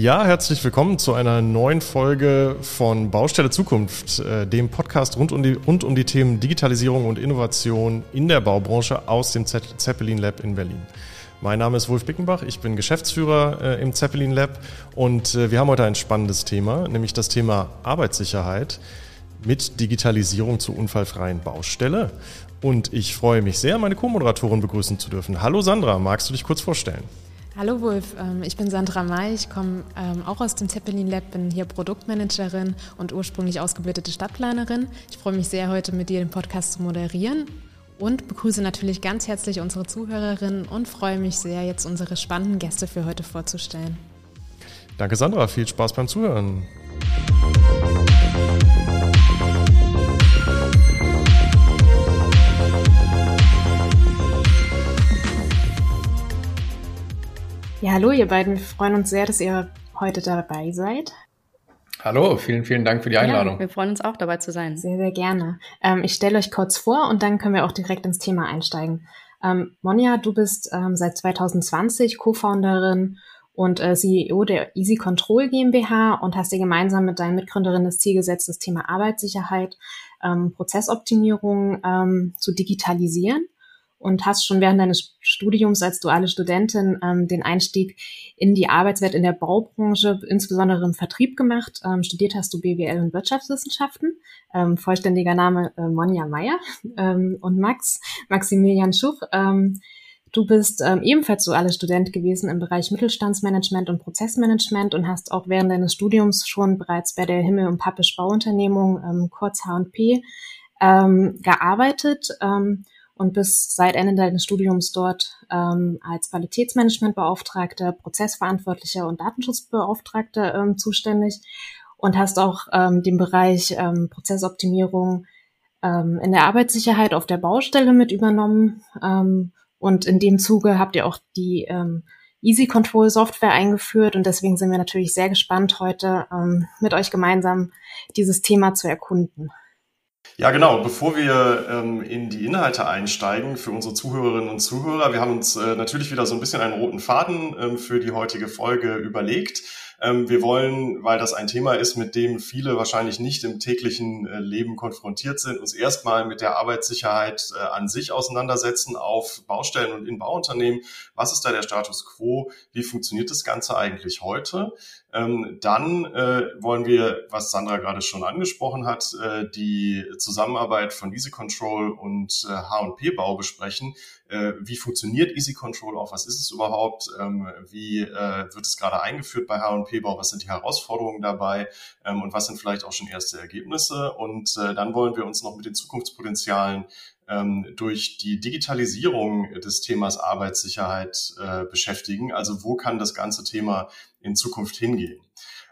Ja, herzlich willkommen zu einer neuen Folge von Baustelle Zukunft, äh, dem Podcast rund um die, rund um die Themen Digitalisierung und Innovation in der Baubranche aus dem Zeppelin Lab in Berlin. Mein Name ist Wolf Bickenbach, ich bin Geschäftsführer äh, im Zeppelin Lab und äh, wir haben heute ein spannendes Thema, nämlich das Thema Arbeitssicherheit mit Digitalisierung zur unfallfreien Baustelle. Und ich freue mich sehr, meine Co-Moderatorin begrüßen zu dürfen. Hallo Sandra, magst du dich kurz vorstellen? Hallo Wolf, ähm, ich bin Sandra May, ich komme ähm, auch aus dem Zeppelin Lab, bin hier Produktmanagerin und ursprünglich ausgebildete Stadtplanerin. Ich freue mich sehr, heute mit dir den Podcast zu moderieren und begrüße natürlich ganz herzlich unsere Zuhörerinnen und freue mich sehr, jetzt unsere spannenden Gäste für heute vorzustellen. Danke Sandra, viel Spaß beim Zuhören. Ja, hallo ihr beiden. Wir freuen uns sehr, dass ihr heute dabei seid. Hallo, vielen, vielen Dank für die Einladung. Ja, wir freuen uns auch dabei zu sein. Sehr, sehr gerne. Ähm, ich stelle euch kurz vor und dann können wir auch direkt ins Thema einsteigen. Ähm, Monja, du bist ähm, seit 2020 Co-Founderin und äh, CEO der Easy Control GmbH und hast dir gemeinsam mit deinen Mitgründerinnen das Ziel gesetzt, das Thema Arbeitssicherheit, ähm, Prozessoptimierung ähm, zu digitalisieren und hast schon während deines Studiums als duale Studentin ähm, den Einstieg in die Arbeitswelt in der Baubranche, insbesondere im Vertrieb gemacht. Ähm, studiert hast du BWL und Wirtschaftswissenschaften. Ähm, vollständiger Name äh, Monja Meyer ähm, und Max, Maximilian Schuch. Ähm, du bist ähm, ebenfalls duale Student gewesen im Bereich Mittelstandsmanagement und Prozessmanagement und hast auch während deines Studiums schon bereits bei der Himmel und Pappisch Bauunternehmung, ähm, kurz H&P, ähm, gearbeitet. Ähm, und bis seit Ende deines Studiums dort ähm, als Qualitätsmanagementbeauftragter, Prozessverantwortlicher und Datenschutzbeauftragter ähm, zuständig und hast auch ähm, den Bereich ähm, Prozessoptimierung ähm, in der Arbeitssicherheit auf der Baustelle mit übernommen. Ähm, und in dem Zuge habt ihr auch die ähm, Easy Control Software eingeführt und deswegen sind wir natürlich sehr gespannt, heute ähm, mit euch gemeinsam dieses Thema zu erkunden. Ja, genau. Bevor wir ähm, in die Inhalte einsteigen für unsere Zuhörerinnen und Zuhörer, wir haben uns äh, natürlich wieder so ein bisschen einen roten Faden ähm, für die heutige Folge überlegt. Ähm, wir wollen, weil das ein Thema ist, mit dem viele wahrscheinlich nicht im täglichen äh, Leben konfrontiert sind, uns erstmal mit der Arbeitssicherheit äh, an sich auseinandersetzen auf Baustellen und in Bauunternehmen. Was ist da der Status quo? Wie funktioniert das Ganze eigentlich heute? Ähm, dann äh, wollen wir, was Sandra gerade schon angesprochen hat, die Zusammenarbeit von Easy Control und H&P Bau besprechen. Wie funktioniert Easy Control auch? Was ist es überhaupt? Ähm, wie wird es gerade eingeführt bei H&P? OP-Bau, was sind die Herausforderungen dabei ähm, und was sind vielleicht auch schon erste Ergebnisse. Und äh, dann wollen wir uns noch mit den Zukunftspotenzialen ähm, durch die Digitalisierung des Themas Arbeitssicherheit äh, beschäftigen. Also wo kann das ganze Thema in Zukunft hingehen?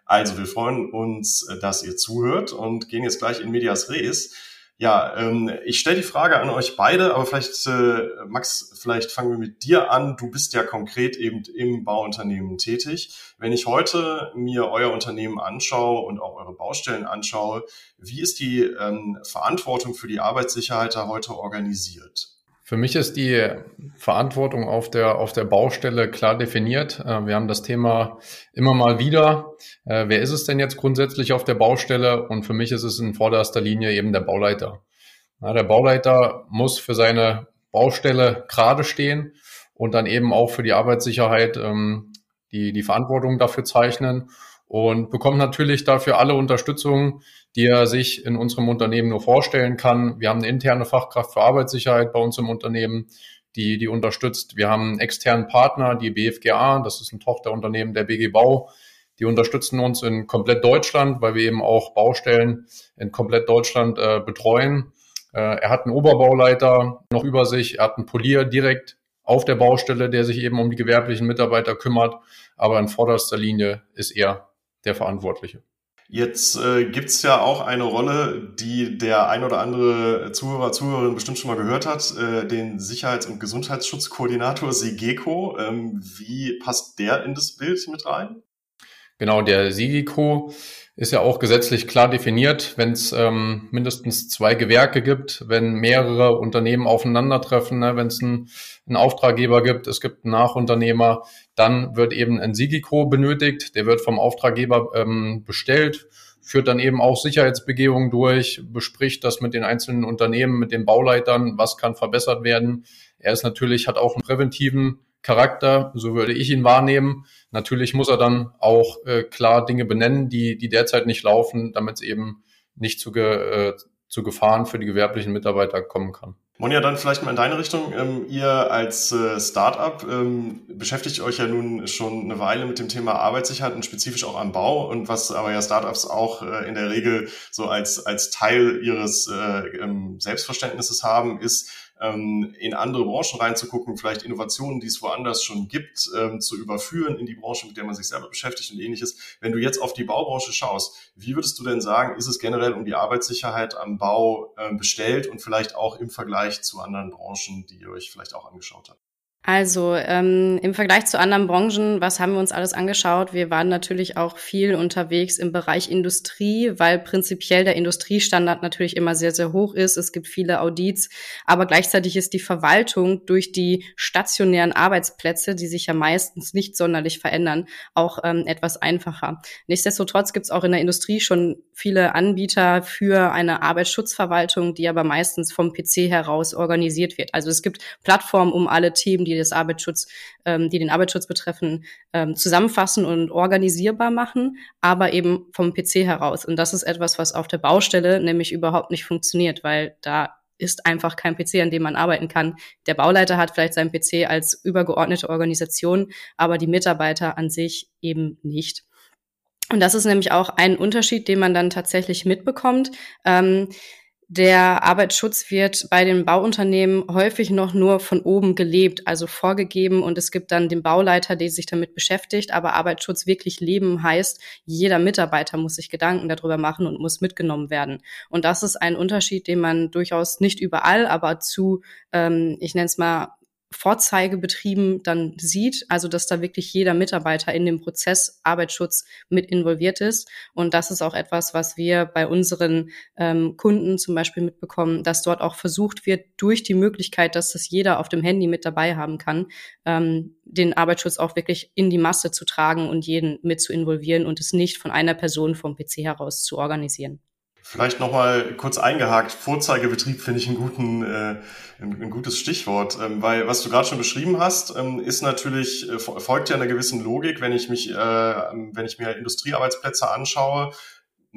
Also wir freuen uns, äh, dass ihr zuhört und gehen jetzt gleich in Medias Res. Ja, ähm, ich stelle die Frage an euch beide, aber vielleicht, äh, Max, vielleicht fangen wir mit dir an. Du bist ja konkret eben im Bauunternehmen tätig. Wenn ich heute mir euer Unternehmen anschaue und auch eure Baustellen anschaue, wie ist die ähm, Verantwortung für die Arbeitssicherheit da heute organisiert? Für mich ist die Verantwortung auf der, auf der Baustelle klar definiert. Äh, wir haben das Thema immer mal wieder. Äh, wer ist es denn jetzt grundsätzlich auf der Baustelle? Und für mich ist es in vorderster Linie eben der Bauleiter. Der Bauleiter muss für seine Baustelle gerade stehen und dann eben auch für die Arbeitssicherheit ähm, die, die Verantwortung dafür zeichnen und bekommt natürlich dafür alle Unterstützung, die er sich in unserem Unternehmen nur vorstellen kann. Wir haben eine interne Fachkraft für Arbeitssicherheit bei uns im Unternehmen, die, die unterstützt. Wir haben einen externen Partner, die BFGA, das ist ein Tochterunternehmen der BG Bau. Die unterstützen uns in komplett Deutschland, weil wir eben auch Baustellen in komplett Deutschland äh, betreuen. Äh, er hat einen Oberbauleiter noch über sich, er hat einen Polier direkt auf der Baustelle, der sich eben um die gewerblichen Mitarbeiter kümmert. Aber in vorderster Linie ist er der Verantwortliche. Jetzt äh, gibt ja auch eine Rolle, die der ein oder andere Zuhörer, Zuhörerin bestimmt schon mal gehört hat, äh, den Sicherheits- und Gesundheitsschutzkoordinator SIGECO. Ähm, wie passt der in das Bild mit rein? Genau, der Sigico ist ja auch gesetzlich klar definiert, wenn es ähm, mindestens zwei Gewerke gibt, wenn mehrere Unternehmen aufeinandertreffen, ne, wenn es einen, einen Auftraggeber gibt, es gibt einen Nachunternehmer, dann wird eben ein Sigico benötigt, der wird vom Auftraggeber ähm, bestellt, führt dann eben auch Sicherheitsbegehungen durch, bespricht das mit den einzelnen Unternehmen, mit den Bauleitern, was kann verbessert werden. Er ist natürlich, hat auch einen präventiven Charakter, so würde ich ihn wahrnehmen. Natürlich muss er dann auch äh, klar Dinge benennen, die, die derzeit nicht laufen, damit es eben nicht zu, ge, äh, zu Gefahren für die gewerblichen Mitarbeiter kommen kann. Monja, dann vielleicht mal in deine Richtung. Ähm, ihr als äh, Startup ähm, beschäftigt euch ja nun schon eine Weile mit dem Thema Arbeitssicherheit und spezifisch auch am Bau. Und was aber ja Startups auch äh, in der Regel so als, als Teil ihres äh, ähm, Selbstverständnisses haben, ist, ähm, in andere Branchen reinzugucken, vielleicht Innovationen, die es woanders schon gibt, ähm, zu überführen in die Branche, mit der man sich selber beschäftigt und ähnliches. Wenn du jetzt auf die Baubranche schaust, wie würdest du denn sagen, ist es generell um die Arbeitssicherheit am Bau äh, bestellt und vielleicht auch im Vergleich zu anderen Branchen, die ihr euch vielleicht auch angeschaut habt? Also ähm, im Vergleich zu anderen Branchen, was haben wir uns alles angeschaut? Wir waren natürlich auch viel unterwegs im Bereich Industrie, weil prinzipiell der Industriestandard natürlich immer sehr, sehr hoch ist. Es gibt viele Audits, aber gleichzeitig ist die Verwaltung durch die stationären Arbeitsplätze, die sich ja meistens nicht sonderlich verändern, auch ähm, etwas einfacher. Nichtsdestotrotz gibt es auch in der Industrie schon viele Anbieter für eine Arbeitsschutzverwaltung, die aber meistens vom PC heraus organisiert wird. Also es gibt Plattformen, um alle Themen, die das Arbeitsschutz, ähm, die den Arbeitsschutz betreffen, ähm, zusammenfassen und organisierbar machen, aber eben vom PC heraus. Und das ist etwas, was auf der Baustelle nämlich überhaupt nicht funktioniert, weil da ist einfach kein PC, an dem man arbeiten kann. Der Bauleiter hat vielleicht seinen PC als übergeordnete Organisation, aber die Mitarbeiter an sich eben nicht. Und das ist nämlich auch ein Unterschied, den man dann tatsächlich mitbekommt. Ähm, der Arbeitsschutz wird bei den Bauunternehmen häufig noch nur von oben gelebt, also vorgegeben und es gibt dann den Bauleiter, der sich damit beschäftigt. Aber Arbeitsschutz wirklich leben heißt, jeder Mitarbeiter muss sich Gedanken darüber machen und muss mitgenommen werden. Und das ist ein Unterschied, den man durchaus nicht überall, aber zu, ähm, ich nenne es mal, Vorzeigebetrieben dann sieht, also dass da wirklich jeder Mitarbeiter in dem Prozess Arbeitsschutz mit involviert ist. Und das ist auch etwas, was wir bei unseren ähm, Kunden zum Beispiel mitbekommen, dass dort auch versucht wird, durch die Möglichkeit, dass das jeder auf dem Handy mit dabei haben kann, ähm, den Arbeitsschutz auch wirklich in die Masse zu tragen und jeden mit zu involvieren und es nicht von einer Person vom PC heraus zu organisieren. Vielleicht nochmal kurz eingehakt. Vorzeigebetrieb finde ich einen guten, äh, ein, ein, gutes Stichwort, ähm, weil was du gerade schon beschrieben hast, ähm, ist natürlich, äh, folgt ja einer gewissen Logik, wenn ich mich, äh, wenn ich mir Industriearbeitsplätze anschaue,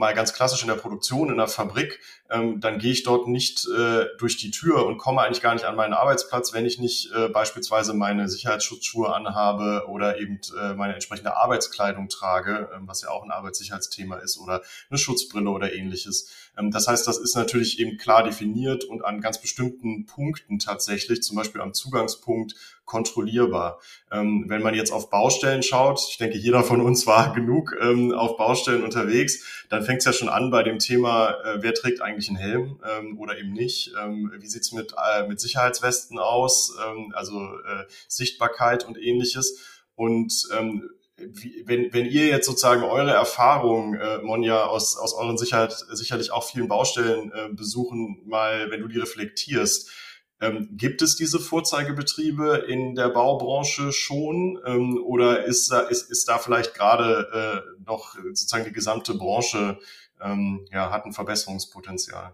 mal ganz klassisch in der Produktion, in der Fabrik, ähm, dann gehe ich dort nicht äh, durch die Tür und komme eigentlich gar nicht an meinen Arbeitsplatz, wenn ich nicht äh, beispielsweise meine Sicherheitsschutzschuhe anhabe oder eben äh, meine entsprechende Arbeitskleidung trage, äh, was ja auch ein Arbeitssicherheitsthema ist, oder eine Schutzbrille oder ähnliches. Ähm, das heißt, das ist natürlich eben klar definiert und an ganz bestimmten Punkten tatsächlich, zum Beispiel am Zugangspunkt, kontrollierbar. Ähm, wenn man jetzt auf Baustellen schaut, ich denke, jeder von uns war genug ähm, auf Baustellen unterwegs, dann fängt es ja schon an bei dem Thema, äh, wer trägt eigentlich einen Helm ähm, oder eben nicht? Ähm, wie sieht's mit, äh, mit Sicherheitswesten aus? Ähm, also äh, Sichtbarkeit und ähnliches. Und ähm, wie, wenn, wenn ihr jetzt sozusagen eure Erfahrungen, äh, Monja, aus, aus euren Sicherheit, sicherlich auch vielen Baustellen äh, besuchen, mal, wenn du die reflektierst, ähm, gibt es diese Vorzeigebetriebe in der Baubranche schon ähm, oder ist, ist, ist da vielleicht gerade äh, noch sozusagen die gesamte Branche ähm, ja, hat ein Verbesserungspotenzial?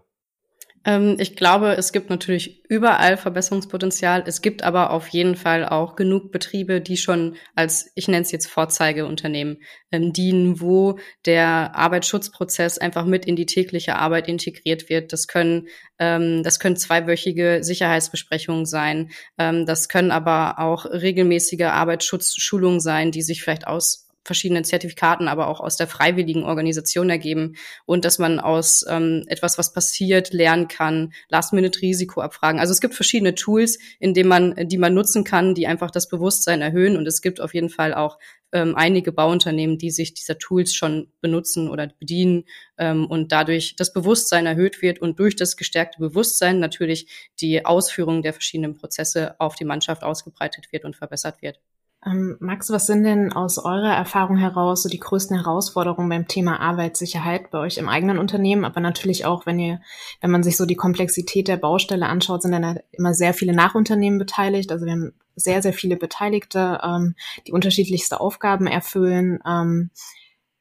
Ähm, ich glaube, es gibt natürlich überall Verbesserungspotenzial. Es gibt aber auf jeden Fall auch genug Betriebe, die schon als, ich nenne es jetzt Vorzeigeunternehmen, ähm, dienen, wo der Arbeitsschutzprozess einfach mit in die tägliche Arbeit integriert wird. Das können, ähm, das können zweiwöchige Sicherheitsbesprechungen sein. Ähm, das können aber auch regelmäßige Arbeitsschutzschulungen sein, die sich vielleicht aus verschiedenen Zertifikaten, aber auch aus der freiwilligen Organisation ergeben und dass man aus ähm, etwas, was passiert, lernen kann, Last-Minute-Risikoabfragen. Also es gibt verschiedene Tools, in denen man, die man nutzen kann, die einfach das Bewusstsein erhöhen und es gibt auf jeden Fall auch ähm, einige Bauunternehmen, die sich dieser Tools schon benutzen oder bedienen ähm, und dadurch das Bewusstsein erhöht wird und durch das gestärkte Bewusstsein natürlich die Ausführung der verschiedenen Prozesse auf die Mannschaft ausgebreitet wird und verbessert wird. Ähm, Max, was sind denn aus eurer Erfahrung heraus so die größten Herausforderungen beim Thema Arbeitssicherheit bei euch im eigenen Unternehmen, aber natürlich auch, wenn ihr, wenn man sich so die Komplexität der Baustelle anschaut, sind dann immer sehr viele Nachunternehmen beteiligt. Also wir haben sehr, sehr viele Beteiligte, ähm, die unterschiedlichste Aufgaben erfüllen. Ähm,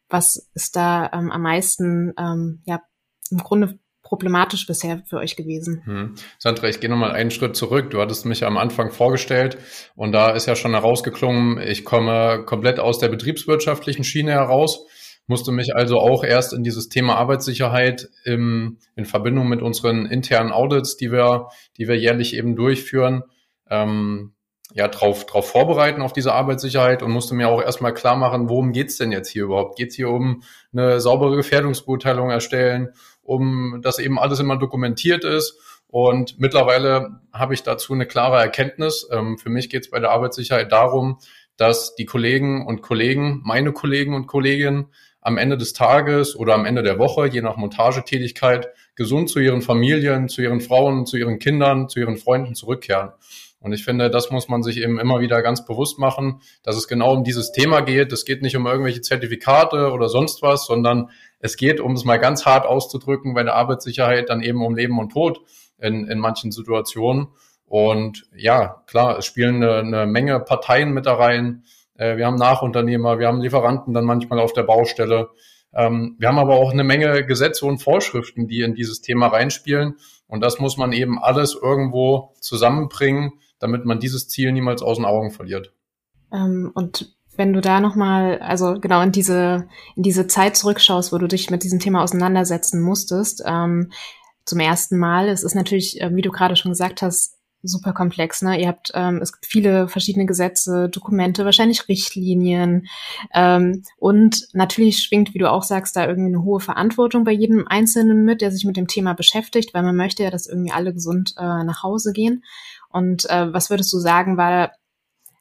was ist da ähm, am meisten, ähm, ja, im Grunde problematisch bisher für euch gewesen? Hm. Sandra, ich gehe nochmal einen Schritt zurück. Du hattest mich am Anfang vorgestellt und da ist ja schon herausgeklungen, ich komme komplett aus der betriebswirtschaftlichen Schiene heraus, musste mich also auch erst in dieses Thema Arbeitssicherheit im, in Verbindung mit unseren internen Audits, die wir, die wir jährlich eben durchführen, ähm, ja, drauf, drauf vorbereiten auf diese Arbeitssicherheit und musste mir auch erstmal klar machen, worum geht's denn jetzt hier überhaupt? Geht's hier um eine saubere Gefährdungsbeurteilung erstellen, um dass eben alles immer dokumentiert ist? Und mittlerweile habe ich dazu eine klare Erkenntnis. Ähm, für mich geht's bei der Arbeitssicherheit darum, dass die Kollegen und Kollegen, meine Kollegen und Kolleginnen, am Ende des Tages oder am Ende der Woche, je nach Montagetätigkeit, gesund zu ihren Familien, zu ihren Frauen, zu ihren Kindern, zu ihren Freunden zurückkehren. Und ich finde, das muss man sich eben immer wieder ganz bewusst machen, dass es genau um dieses Thema geht. Es geht nicht um irgendwelche Zertifikate oder sonst was, sondern es geht, um es mal ganz hart auszudrücken, bei der Arbeitssicherheit dann eben um Leben und Tod in, in manchen Situationen. Und ja, klar, es spielen eine, eine Menge Parteien mit da rein. Äh, wir haben Nachunternehmer, wir haben Lieferanten dann manchmal auf der Baustelle. Ähm, wir haben aber auch eine Menge Gesetze und Vorschriften, die in dieses Thema reinspielen. Und das muss man eben alles irgendwo zusammenbringen, damit man dieses Ziel niemals aus den Augen verliert. Ähm, und wenn du da nochmal, also genau in diese, in diese Zeit zurückschaust, wo du dich mit diesem Thema auseinandersetzen musstest, ähm, zum ersten Mal, es ist natürlich, äh, wie du gerade schon gesagt hast, super komplex. Ne? Ihr habt, ähm, es gibt viele verschiedene Gesetze, Dokumente, wahrscheinlich Richtlinien ähm, und natürlich schwingt, wie du auch sagst, da irgendwie eine hohe Verantwortung bei jedem Einzelnen mit, der sich mit dem Thema beschäftigt, weil man möchte ja, dass irgendwie alle gesund äh, nach Hause gehen. Und äh, was würdest du sagen, war,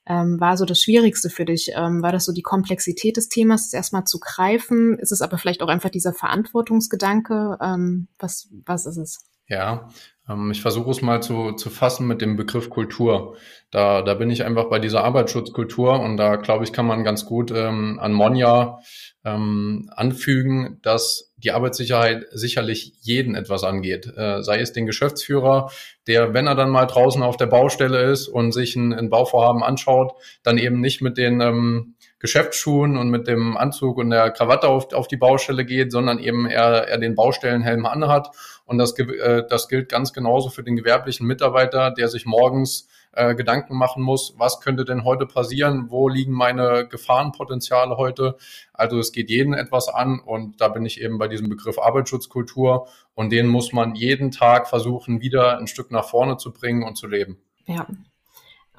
ähm, war so das Schwierigste für dich? Ähm, war das so die Komplexität des Themas, erstmal zu greifen? Ist es aber vielleicht auch einfach dieser Verantwortungsgedanke? Ähm, was, was ist es? Ja, ähm, ich versuche es mal zu, zu fassen mit dem Begriff Kultur. Da, da bin ich einfach bei dieser Arbeitsschutzkultur und da glaube ich, kann man ganz gut ähm, an Monja ähm, anfügen, dass die Arbeitssicherheit sicherlich jeden etwas angeht. Äh, sei es den Geschäftsführer, der, wenn er dann mal draußen auf der Baustelle ist und sich ein, ein Bauvorhaben anschaut, dann eben nicht mit den ähm, Geschäftsschuhen und mit dem Anzug und der Krawatte auf, auf die Baustelle geht, sondern eben er, er den Baustellenhelm anhat. Und das, äh, das gilt ganz genauso für den gewerblichen Mitarbeiter, der sich morgens äh, Gedanken machen muss, was könnte denn heute passieren, wo liegen meine Gefahrenpotenziale heute. Also es geht jeden etwas an und da bin ich eben bei diesem Begriff Arbeitsschutzkultur und den muss man jeden Tag versuchen, wieder ein Stück nach vorne zu bringen und zu leben. Ja,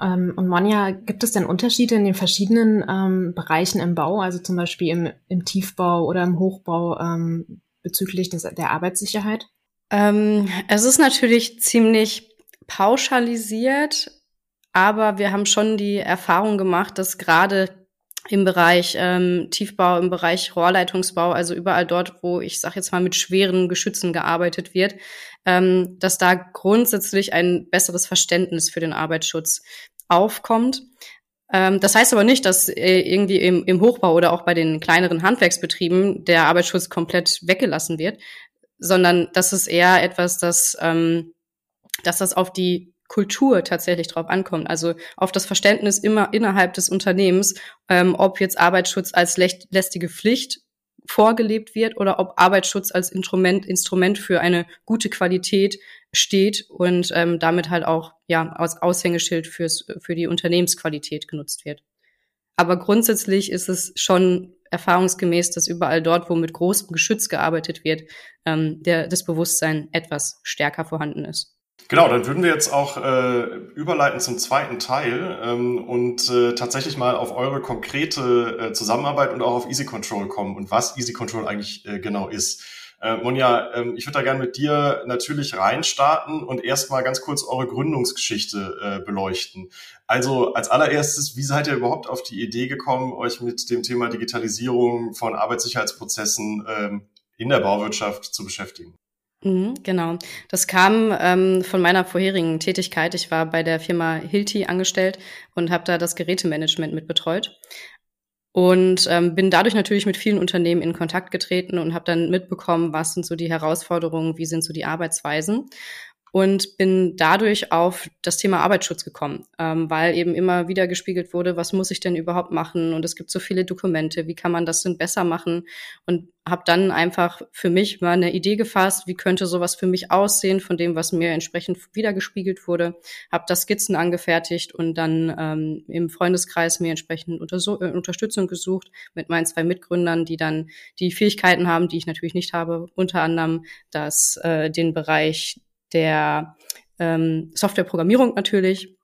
ähm, und Monja, gibt es denn Unterschiede in den verschiedenen ähm, Bereichen im Bau, also zum Beispiel im, im Tiefbau oder im Hochbau ähm, bezüglich des, der Arbeitssicherheit? Ähm, es ist natürlich ziemlich pauschalisiert, aber wir haben schon die Erfahrung gemacht, dass gerade im Bereich ähm, Tiefbau, im Bereich Rohrleitungsbau, also überall dort, wo ich sage jetzt mal mit schweren Geschützen gearbeitet wird, ähm, dass da grundsätzlich ein besseres Verständnis für den Arbeitsschutz aufkommt. Ähm, das heißt aber nicht, dass äh, irgendwie im, im Hochbau oder auch bei den kleineren Handwerksbetrieben der Arbeitsschutz komplett weggelassen wird, sondern das ist eher etwas, das, ähm, dass das auf die Kultur tatsächlich drauf ankommt. Also auf das Verständnis immer innerhalb des Unternehmens, ähm, ob jetzt Arbeitsschutz als lästige Pflicht vorgelebt wird oder ob Arbeitsschutz als Instrument, Instrument für eine gute Qualität steht und ähm, damit halt auch ja als Aushängeschild fürs, für die Unternehmensqualität genutzt wird. Aber grundsätzlich ist es schon erfahrungsgemäß, dass überall dort, wo mit großem Geschütz gearbeitet wird, ähm, der, das Bewusstsein etwas stärker vorhanden ist. Genau, dann würden wir jetzt auch äh, überleiten zum zweiten Teil ähm, und äh, tatsächlich mal auf eure konkrete äh, Zusammenarbeit und auch auf Easy Control kommen und was Easy Control eigentlich äh, genau ist. Äh, Monja, ähm, ich würde da gerne mit dir natürlich reinstarten und erstmal ganz kurz eure Gründungsgeschichte äh, beleuchten. Also als allererstes, wie seid ihr überhaupt auf die Idee gekommen, euch mit dem Thema Digitalisierung von Arbeitssicherheitsprozessen ähm, in der Bauwirtschaft zu beschäftigen? Mhm, genau. Das kam ähm, von meiner vorherigen Tätigkeit. Ich war bei der Firma Hilti angestellt und habe da das Gerätemanagement mit betreut. Und ähm, bin dadurch natürlich mit vielen Unternehmen in Kontakt getreten und habe dann mitbekommen, was sind so die Herausforderungen, wie sind so die Arbeitsweisen und bin dadurch auf das Thema Arbeitsschutz gekommen, ähm, weil eben immer wieder gespiegelt wurde, was muss ich denn überhaupt machen? Und es gibt so viele Dokumente, wie kann man das denn besser machen? Und habe dann einfach für mich mal eine Idee gefasst, wie könnte sowas für mich aussehen von dem, was mir entsprechend wiedergespiegelt wurde, habe das Skizzen angefertigt und dann ähm, im Freundeskreis mir entsprechend unter äh, Unterstützung gesucht mit meinen zwei Mitgründern, die dann die Fähigkeiten haben, die ich natürlich nicht habe, unter anderem das äh, den Bereich der ähm, Softwareprogrammierung natürlich.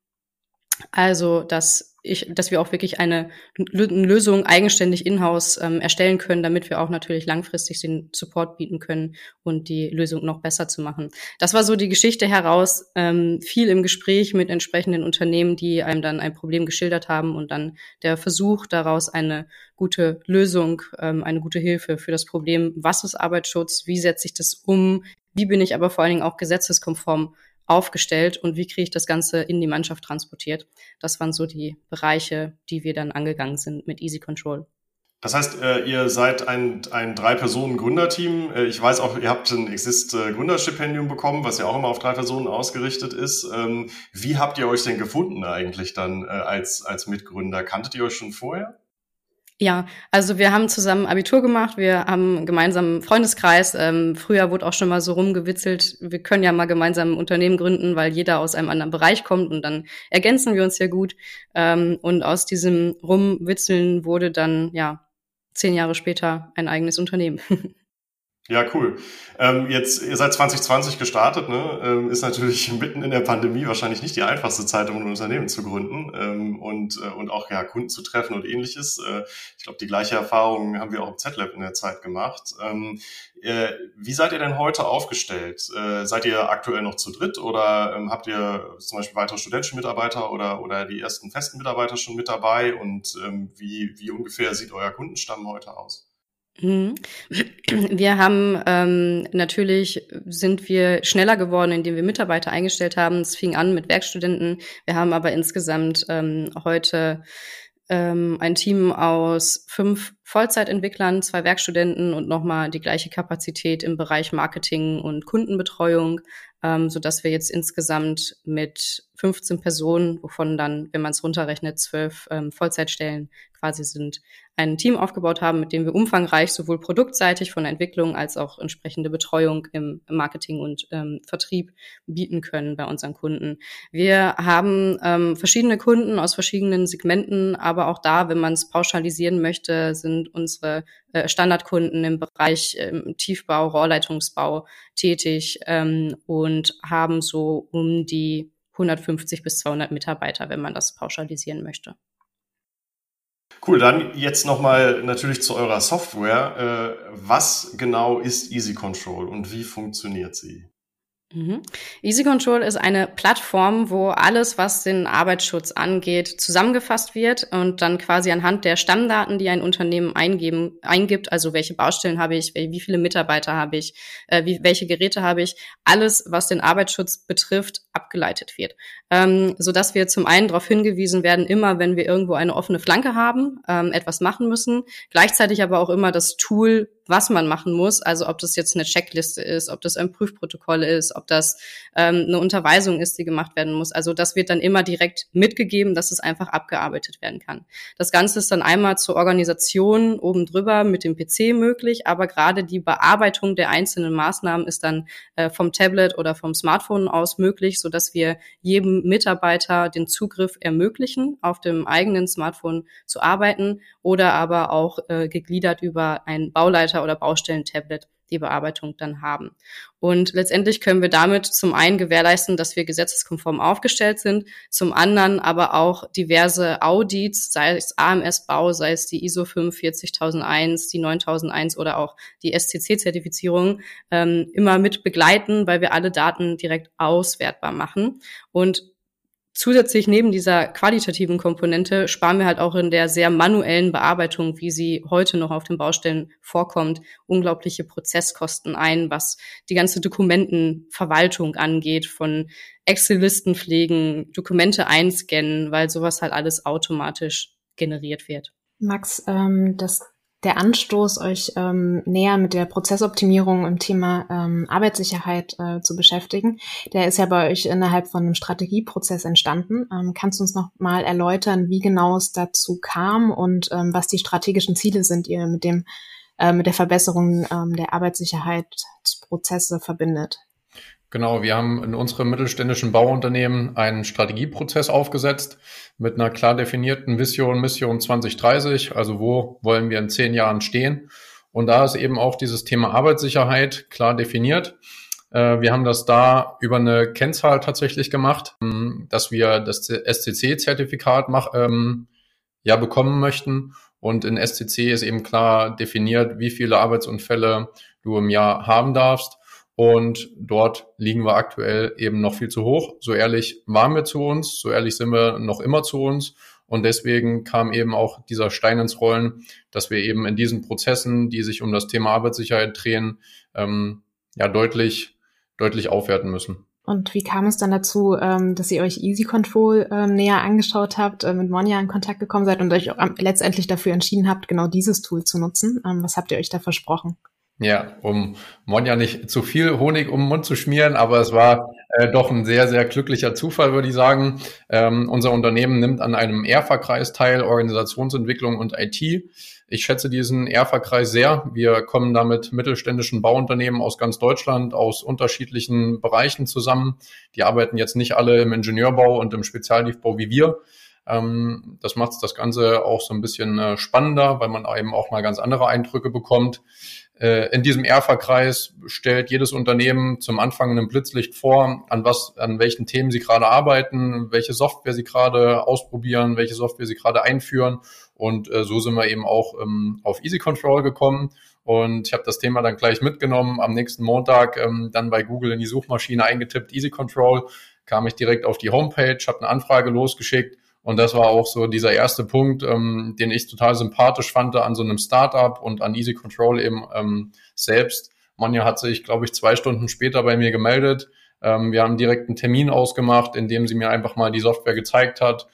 Also, dass ich, dass wir auch wirklich eine, Lösung eigenständig in-house ähm, erstellen können, damit wir auch natürlich langfristig den Support bieten können und die Lösung noch besser zu machen. Das war so die Geschichte heraus, ähm, viel im Gespräch mit entsprechenden Unternehmen, die einem dann ein Problem geschildert haben und dann der Versuch daraus eine gute Lösung, ähm, eine gute Hilfe für das Problem, was ist Arbeitsschutz, wie setze ich das um, wie bin ich aber vor allen Dingen auch gesetzeskonform aufgestellt und wie kriege ich das Ganze in die Mannschaft transportiert. Das waren so die Bereiche, die wir dann angegangen sind mit Easy Control. Das heißt, äh, ihr seid ein, ein Drei-Personen-Gründerteam. Äh, ich weiß auch, ihr habt ein Exist-Gründerstipendium bekommen, was ja auch immer auf drei Personen ausgerichtet ist. Ähm, wie habt ihr euch denn gefunden eigentlich dann äh, als, als Mitgründer? Kanntet ihr euch schon vorher? Ja, also wir haben zusammen Abitur gemacht, wir haben einen gemeinsamen Freundeskreis. Ähm, früher wurde auch schon mal so rumgewitzelt, wir können ja mal gemeinsam ein Unternehmen gründen, weil jeder aus einem anderen Bereich kommt und dann ergänzen wir uns ja gut. Ähm, und aus diesem Rumwitzeln wurde dann, ja, zehn Jahre später ein eigenes Unternehmen. Ja, cool. Ähm, jetzt, ihr seid 2020 gestartet, ne? Ähm, ist natürlich mitten in der Pandemie wahrscheinlich nicht die einfachste Zeit, um ein Unternehmen zu gründen ähm, und, äh, und auch ja, Kunden zu treffen und ähnliches. Äh, ich glaube, die gleiche Erfahrung haben wir auch im Z-Lab in der Zeit gemacht. Ähm, äh, wie seid ihr denn heute aufgestellt? Äh, seid ihr aktuell noch zu dritt oder ähm, habt ihr zum Beispiel weitere studentische Mitarbeiter oder, oder die ersten festen Mitarbeiter schon mit dabei? Und ähm, wie, wie ungefähr sieht euer Kundenstamm heute aus? Mhm. Wir haben ähm, natürlich sind wir schneller geworden, indem wir Mitarbeiter eingestellt haben. Es fing an mit Werkstudenten. Wir haben aber insgesamt ähm, heute ähm, ein Team aus fünf Vollzeitentwicklern, zwei Werkstudenten und nochmal die gleiche Kapazität im Bereich Marketing und Kundenbetreuung, ähm, so dass wir jetzt insgesamt mit 15 Personen, wovon dann, wenn man es runterrechnet, zwölf ähm, Vollzeitstellen quasi sind, ein Team aufgebaut haben, mit dem wir umfangreich sowohl produktseitig von Entwicklung als auch entsprechende Betreuung im Marketing und ähm, Vertrieb bieten können bei unseren Kunden. Wir haben ähm, verschiedene Kunden aus verschiedenen Segmenten, aber auch da, wenn man es pauschalisieren möchte, sind unsere äh, Standardkunden im Bereich ähm, Tiefbau, Rohrleitungsbau tätig ähm, und haben so um die 150 bis 200 Mitarbeiter, wenn man das pauschalisieren möchte. Cool, dann jetzt nochmal natürlich zu eurer Software. Äh, was genau ist Easy Control und wie funktioniert sie? Mhm. Easy Control ist eine Plattform, wo alles, was den Arbeitsschutz angeht, zusammengefasst wird und dann quasi anhand der Stammdaten, die ein Unternehmen eingeben, eingibt, also welche Baustellen habe ich, wie viele Mitarbeiter habe ich, äh, wie, welche Geräte habe ich, alles, was den Arbeitsschutz betrifft, abgeleitet wird. Ähm, so dass wir zum einen darauf hingewiesen werden, immer wenn wir irgendwo eine offene Flanke haben, ähm, etwas machen müssen, gleichzeitig aber auch immer das Tool was man machen muss. Also ob das jetzt eine Checkliste ist, ob das ein Prüfprotokoll ist, ob das ähm, eine Unterweisung ist, die gemacht werden muss. Also das wird dann immer direkt mitgegeben, dass es einfach abgearbeitet werden kann. Das Ganze ist dann einmal zur Organisation oben drüber mit dem PC möglich, aber gerade die Bearbeitung der einzelnen Maßnahmen ist dann äh, vom Tablet oder vom Smartphone aus möglich, so dass wir jedem Mitarbeiter den Zugriff ermöglichen, auf dem eigenen Smartphone zu arbeiten oder aber auch äh, gegliedert über ein Bauleiter Mitarbeiter- oder Baustellentablet die Bearbeitung dann haben. Und letztendlich können wir damit zum einen gewährleisten, dass wir gesetzeskonform aufgestellt sind, zum anderen aber auch diverse Audits, sei es AMS-Bau, sei es die ISO 45001, die 9001 oder auch die SCC-Zertifizierung, ähm, immer mit begleiten, weil wir alle Daten direkt auswertbar machen. Und zusätzlich neben dieser qualitativen Komponente sparen wir halt auch in der sehr manuellen Bearbeitung, wie sie heute noch auf den Baustellen vorkommt, unglaubliche Prozesskosten ein, was die ganze Dokumentenverwaltung angeht, von Excel-Listen pflegen, Dokumente einscannen, weil sowas halt alles automatisch generiert wird. Max, ähm, das der Anstoß, euch ähm, näher mit der Prozessoptimierung im Thema ähm, Arbeitssicherheit äh, zu beschäftigen, der ist ja bei euch innerhalb von einem Strategieprozess entstanden. Ähm, kannst du uns noch mal erläutern, wie genau es dazu kam und ähm, was die strategischen Ziele sind, ihr mit dem äh, mit der Verbesserung ähm, der Arbeitssicherheitsprozesse verbindet? Genau, wir haben in unserem mittelständischen Bauunternehmen einen Strategieprozess aufgesetzt mit einer klar definierten Vision, Mission 2030, also wo wollen wir in zehn Jahren stehen. Und da ist eben auch dieses Thema Arbeitssicherheit klar definiert. Äh, wir haben das da über eine Kennzahl tatsächlich gemacht, ähm, dass wir das SCC-Zertifikat ähm, ja bekommen möchten. Und in SCC ist eben klar definiert, wie viele Arbeitsunfälle du im Jahr haben darfst. Und dort liegen wir aktuell eben noch viel zu hoch. So ehrlich waren wir zu uns, so ehrlich sind wir noch immer zu uns. Und deswegen kam eben auch dieser Stein ins Rollen, dass wir eben in diesen Prozessen, die sich um das Thema Arbeitssicherheit drehen, ähm, ja deutlich, deutlich aufwerten müssen. Und wie kam es dann dazu, ähm, dass ihr euch Easy Control ähm, näher angeschaut habt, äh, mit Monja in Kontakt gekommen seid und euch letztendlich dafür entschieden habt, genau dieses Tool zu nutzen? Ähm, was habt ihr euch da versprochen? Ja, um Monja nicht zu viel Honig um den Mund zu schmieren, aber es war äh, doch ein sehr, sehr glücklicher Zufall, würde ich sagen. Ähm, unser Unternehmen nimmt an einem ERFA-Kreis teil, Organisationsentwicklung und IT. Ich schätze diesen ERFA-Kreis sehr. Wir kommen da mit mittelständischen Bauunternehmen aus ganz Deutschland, aus unterschiedlichen Bereichen zusammen. Die arbeiten jetzt nicht alle im Ingenieurbau und im Spezialtiefbau wie wir. Ähm, das macht das Ganze auch so ein bisschen äh, spannender, weil man eben auch mal ganz andere Eindrücke bekommt. Äh, in diesem ERFA-Kreis stellt jedes Unternehmen zum Anfang einem Blitzlicht vor, an was, an welchen Themen sie gerade arbeiten, welche Software sie gerade ausprobieren, welche Software sie gerade einführen. Und äh, so sind wir eben auch ähm, auf Easy Control gekommen. Und ich habe das Thema dann gleich mitgenommen. Am nächsten Montag ähm, dann bei Google in die Suchmaschine eingetippt, Easy Control, kam ich direkt auf die Homepage, habe eine Anfrage losgeschickt und das war auch so dieser erste Punkt, ähm, den ich total sympathisch fand an so einem Startup und an Easy Control eben ähm, selbst. Monja hat sich, glaube ich, zwei Stunden später bei mir gemeldet. Ähm, wir haben direkt einen Termin ausgemacht, in dem sie mir einfach mal die Software gezeigt hat.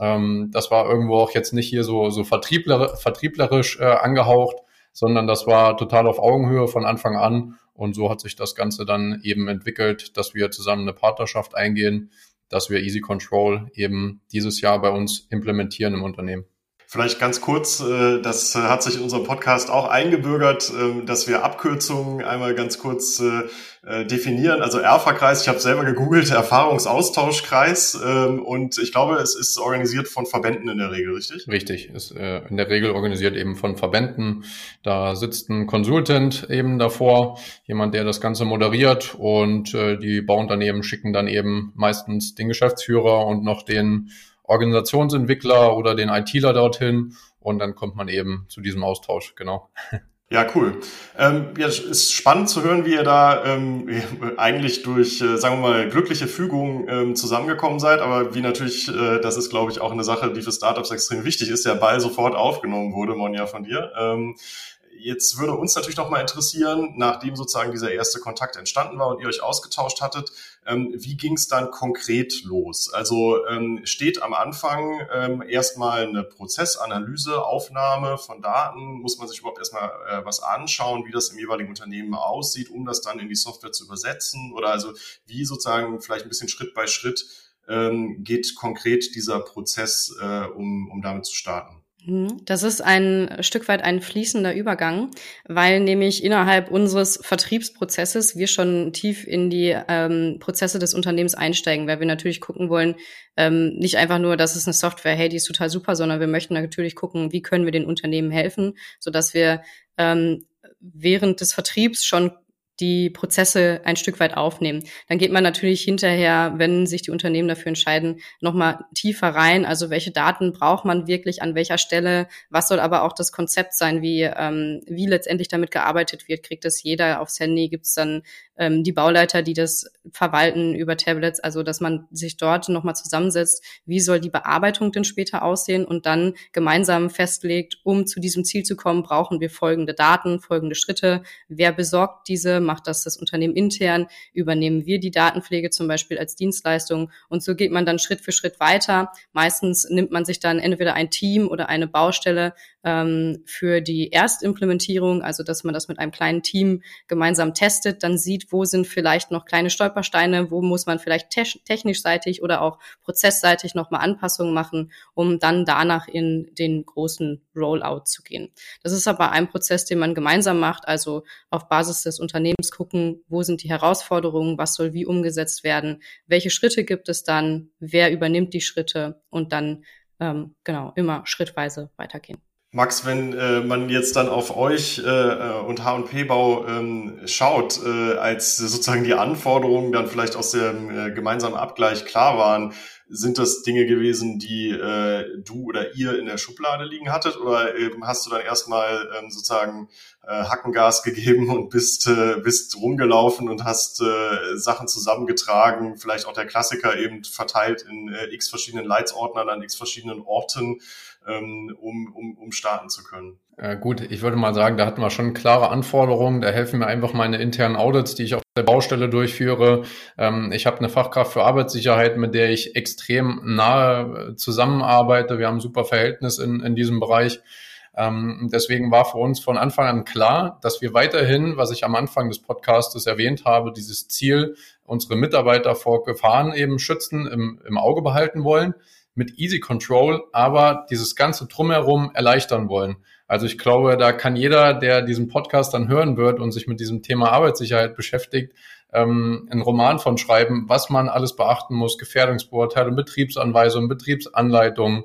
Ähm, das war irgendwo auch jetzt nicht hier so, so vertriebler, vertrieblerisch äh, angehaucht, sondern das war total auf Augenhöhe von Anfang an. Und so hat sich das Ganze dann eben entwickelt, dass wir zusammen eine Partnerschaft eingehen dass wir Easy Control eben dieses Jahr bei uns implementieren im Unternehmen. Vielleicht ganz kurz, äh, das hat sich in unserem Podcast auch eingebürgert, ähm, dass wir Abkürzungen einmal ganz kurz äh, äh, definieren. Also ERFA-Kreis, ich habe selber gegoogelt, Erfahrungsaustauschkreis ähm, und ich glaube, es ist organisiert von Verbänden in der Regel, richtig? Richtig, ist in der Regel organisiert eben von Verbänden. Da sitzt ein Consultant eben davor, jemand, der das Ganze moderiert und die Bauunternehmen schicken dann eben meistens den Geschäftsführer und noch den Organisationsentwickler oder den ITler dorthin und dann kommt man eben zu diesem Austausch, genau. Ja, cool. Ähm, ja, ist spannend zu hören, wie ihr da ähm, eigentlich durch, äh, sagen wir mal, glückliche Fügung ähm, zusammengekommen seid, aber wie natürlich, äh, das ist, glaube ich, auch eine Sache, die für Startups extrem wichtig ist, der Ball sofort aufgenommen wurde, Monja, von dir. Ähm, Jetzt würde uns natürlich noch mal interessieren, nachdem sozusagen dieser erste Kontakt entstanden war und ihr euch ausgetauscht hattet, ähm, wie ging es dann konkret los? Also ähm, steht am Anfang ähm, erstmal eine Prozessanalyse, Aufnahme von Daten, muss man sich überhaupt erstmal äh, was anschauen, wie das im jeweiligen Unternehmen aussieht, um das dann in die Software zu übersetzen oder also wie sozusagen vielleicht ein bisschen Schritt bei Schritt ähm, geht konkret dieser Prozess, äh, um, um damit zu starten? Mhm. Das ist ein Stück weit ein fließender Übergang, weil nämlich innerhalb unseres Vertriebsprozesses wir schon tief in die ähm, Prozesse des Unternehmens einsteigen, weil wir natürlich gucken wollen, ähm, nicht einfach nur, das ist eine Software, hey, die ist total super, sondern wir möchten natürlich gucken, wie können wir den Unternehmen helfen, sodass wir ähm, während des Vertriebs schon die Prozesse ein Stück weit aufnehmen. Dann geht man natürlich hinterher, wenn sich die Unternehmen dafür entscheiden, nochmal tiefer rein. Also welche Daten braucht man wirklich an welcher Stelle? Was soll aber auch das Konzept sein, wie, ähm, wie letztendlich damit gearbeitet wird? Kriegt das jeder aufs Handy? Gibt es dann ähm, die Bauleiter, die das verwalten über Tablets, also dass man sich dort nochmal zusammensetzt, wie soll die Bearbeitung denn später aussehen und dann gemeinsam festlegt, um zu diesem Ziel zu kommen, brauchen wir folgende Daten, folgende Schritte. Wer besorgt diese? Macht das das Unternehmen intern? Übernehmen wir die Datenpflege zum Beispiel als Dienstleistung? Und so geht man dann Schritt für Schritt weiter. Meistens nimmt man sich dann entweder ein Team oder eine Baustelle ähm, für die Erstimplementierung, also dass man das mit einem kleinen Team gemeinsam testet, dann sieht, wo sind vielleicht noch kleine Stolpersteine, wo muss man vielleicht te technisch seitig oder auch prozessseitig nochmal Anpassungen machen, um dann danach in den großen Rollout zu gehen. Das ist aber ein Prozess, den man gemeinsam macht, also auf Basis des Unternehmens gucken, wo sind die Herausforderungen, was soll wie umgesetzt werden, welche Schritte gibt es dann, wer übernimmt die Schritte und dann ähm, genau immer schrittweise weitergehen. Max, wenn äh, man jetzt dann auf euch äh, äh und H&P-Bau ähm, schaut, äh, als sozusagen die Anforderungen dann vielleicht aus dem äh, gemeinsamen Abgleich klar waren, sind das Dinge gewesen, die äh, du oder ihr in der Schublade liegen hattet? Oder ähm, hast du dann erstmal ähm, sozusagen äh, Hackengas gegeben und bist, äh, bist rumgelaufen und hast äh, Sachen zusammengetragen, vielleicht auch der Klassiker eben verteilt in äh, x verschiedenen Leitsordnern an x verschiedenen Orten? Ähm, um, um, um starten zu können. Äh, gut, ich würde mal sagen, da hatten wir schon klare Anforderungen. Da helfen mir einfach meine internen Audits, die ich auf der Baustelle durchführe. Ähm, ich habe eine Fachkraft für Arbeitssicherheit, mit der ich extrem nahe äh, zusammenarbeite. Wir haben ein super Verhältnis in, in diesem Bereich. Ähm, deswegen war für uns von Anfang an klar, dass wir weiterhin, was ich am Anfang des Podcastes erwähnt habe, dieses Ziel, unsere Mitarbeiter vor Gefahren eben schützen, im, im Auge behalten wollen mit Easy Control, aber dieses ganze Drumherum erleichtern wollen. Also ich glaube, da kann jeder, der diesen Podcast dann hören wird und sich mit diesem Thema Arbeitssicherheit beschäftigt, ähm, einen Roman von schreiben, was man alles beachten muss, Gefährdungsbeurteilung, Betriebsanweisungen, Betriebsanleitungen,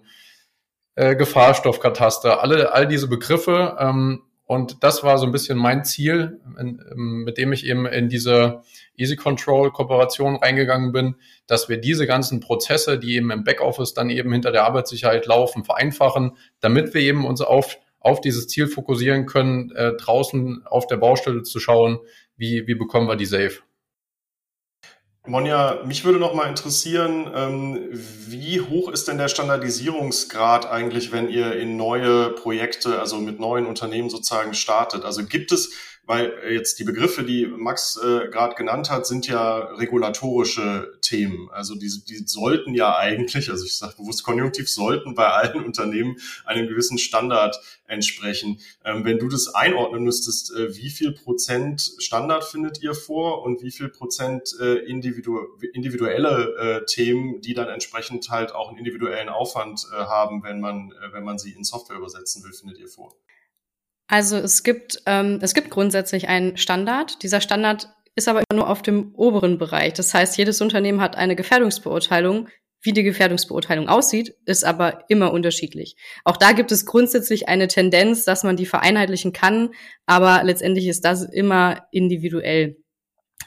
äh, Gefahrstoffkataster, alle, all diese Begriffe. Ähm, und das war so ein bisschen mein Ziel, in, mit dem ich eben in diese Easy Control Kooperation reingegangen bin, dass wir diese ganzen Prozesse, die eben im Backoffice dann eben hinter der Arbeitssicherheit laufen, vereinfachen, damit wir eben uns auf, auf dieses Ziel fokussieren können, äh, draußen auf der Baustelle zu schauen, wie, wie bekommen wir die safe. Monja, mich würde noch mal interessieren, ähm, wie hoch ist denn der Standardisierungsgrad eigentlich, wenn ihr in neue Projekte, also mit neuen Unternehmen sozusagen startet? Also gibt es weil äh, jetzt die Begriffe, die Max äh, gerade genannt hat, sind ja regulatorische Themen. Also die, die sollten ja eigentlich, also ich sage bewusst konjunktiv, sollten bei allen Unternehmen einem gewissen Standard entsprechen. Ähm, wenn du das einordnen müsstest, äh, wie viel Prozent Standard findet ihr vor und wie viel Prozent äh, individu individuelle äh, Themen, die dann entsprechend halt auch einen individuellen Aufwand äh, haben, wenn man, äh, wenn man sie in Software übersetzen will, findet ihr vor? Also es gibt, ähm, es gibt grundsätzlich einen Standard. Dieser Standard ist aber immer nur auf dem oberen Bereich. Das heißt, jedes Unternehmen hat eine Gefährdungsbeurteilung. Wie die Gefährdungsbeurteilung aussieht, ist aber immer unterschiedlich. Auch da gibt es grundsätzlich eine Tendenz, dass man die vereinheitlichen kann, aber letztendlich ist das immer individuell.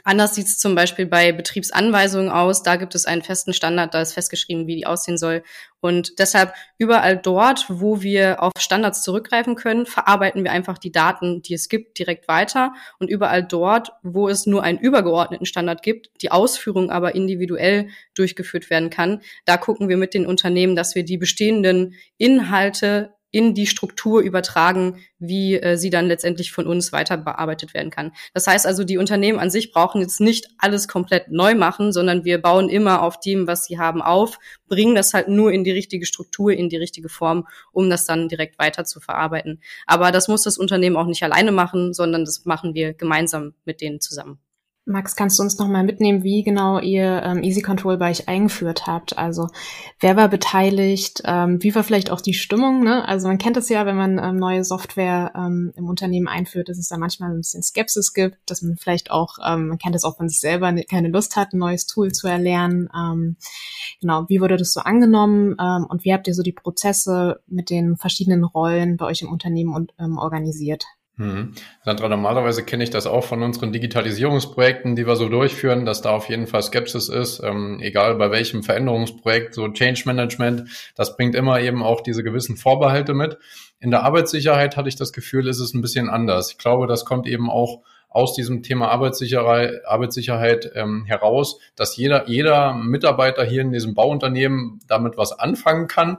Anders sieht es zum Beispiel bei Betriebsanweisungen aus. Da gibt es einen festen Standard, da ist festgeschrieben, wie die aussehen soll. Und deshalb überall dort, wo wir auf Standards zurückgreifen können, verarbeiten wir einfach die Daten, die es gibt, direkt weiter. Und überall dort, wo es nur einen übergeordneten Standard gibt, die Ausführung aber individuell durchgeführt werden kann, da gucken wir mit den Unternehmen, dass wir die bestehenden Inhalte in die Struktur übertragen, wie äh, sie dann letztendlich von uns weiter bearbeitet werden kann. Das heißt also, die Unternehmen an sich brauchen jetzt nicht alles komplett neu machen, sondern wir bauen immer auf dem, was sie haben, auf, bringen das halt nur in die richtige Struktur, in die richtige Form, um das dann direkt weiter zu verarbeiten. Aber das muss das Unternehmen auch nicht alleine machen, sondern das machen wir gemeinsam mit denen zusammen. Max, kannst du uns noch mal mitnehmen, wie genau ihr ähm, Easy Control bei euch eingeführt habt? Also wer war beteiligt? Ähm, wie war vielleicht auch die Stimmung? Ne? Also man kennt es ja, wenn man ähm, neue Software ähm, im Unternehmen einführt, dass es da manchmal ein bisschen Skepsis gibt, dass man vielleicht auch, ähm, man kennt es auch von sich selber, ne, keine Lust hat, ein neues Tool zu erlernen. Ähm, genau, wie wurde das so angenommen ähm, und wie habt ihr so die Prozesse mit den verschiedenen Rollen bei euch im Unternehmen und, ähm, organisiert? Mhm. Sandra, normalerweise kenne ich das auch von unseren Digitalisierungsprojekten, die wir so durchführen, dass da auf jeden Fall Skepsis ist, ähm, egal bei welchem Veränderungsprojekt, so Change Management, das bringt immer eben auch diese gewissen Vorbehalte mit. In der Arbeitssicherheit hatte ich das Gefühl, ist es ein bisschen anders. Ich glaube, das kommt eben auch aus diesem Thema Arbeitssicherheit, Arbeitssicherheit ähm, heraus, dass jeder, jeder Mitarbeiter hier in diesem Bauunternehmen damit was anfangen kann,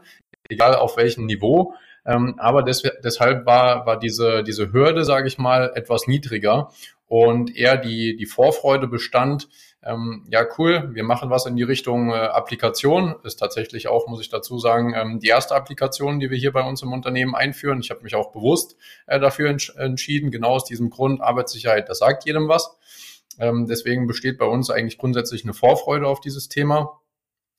egal auf welchem Niveau. Ähm, aber des, deshalb war, war diese, diese Hürde, sage ich mal, etwas niedriger und eher die, die Vorfreude bestand, ähm, ja cool, wir machen was in die Richtung äh, Applikation. Ist tatsächlich auch, muss ich dazu sagen, ähm, die erste Applikation, die wir hier bei uns im Unternehmen einführen. Ich habe mich auch bewusst äh, dafür entsch entschieden, genau aus diesem Grund Arbeitssicherheit, das sagt jedem was. Ähm, deswegen besteht bei uns eigentlich grundsätzlich eine Vorfreude auf dieses Thema.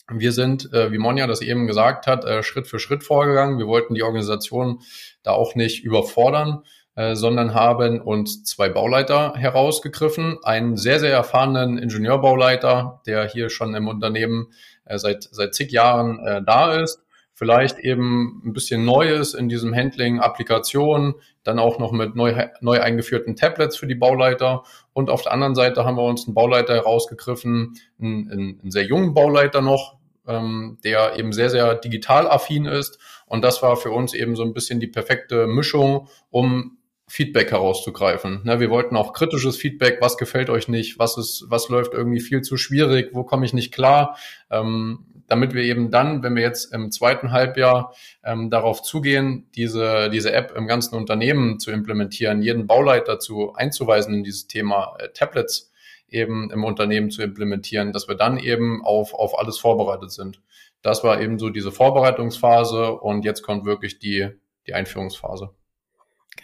Wir sind, äh, wie Monja das eben gesagt hat, äh, Schritt für Schritt vorgegangen. Wir wollten die Organisation da auch nicht überfordern, äh, sondern haben uns zwei Bauleiter herausgegriffen. Einen sehr, sehr erfahrenen Ingenieurbauleiter, der hier schon im Unternehmen äh, seit, seit zig Jahren äh, da ist. Vielleicht eben ein bisschen Neues in diesem Handling, Applikation, dann auch noch mit neu, neu eingeführten Tablets für die Bauleiter. Und auf der anderen Seite haben wir uns einen Bauleiter herausgegriffen, einen, einen sehr jungen Bauleiter noch, ähm, der eben sehr, sehr digital affin ist. Und das war für uns eben so ein bisschen die perfekte Mischung, um Feedback herauszugreifen. Ne, wir wollten auch kritisches Feedback, was gefällt euch nicht, was ist, was läuft irgendwie viel zu schwierig, wo komme ich nicht klar, ähm, damit wir eben dann, wenn wir jetzt im zweiten Halbjahr ähm, darauf zugehen, diese, diese App im ganzen Unternehmen zu implementieren, jeden Bauleiter zu einzuweisen in dieses Thema äh, Tablets eben im Unternehmen zu implementieren, dass wir dann eben auf, auf alles vorbereitet sind. Das war eben so diese Vorbereitungsphase und jetzt kommt wirklich die, die Einführungsphase.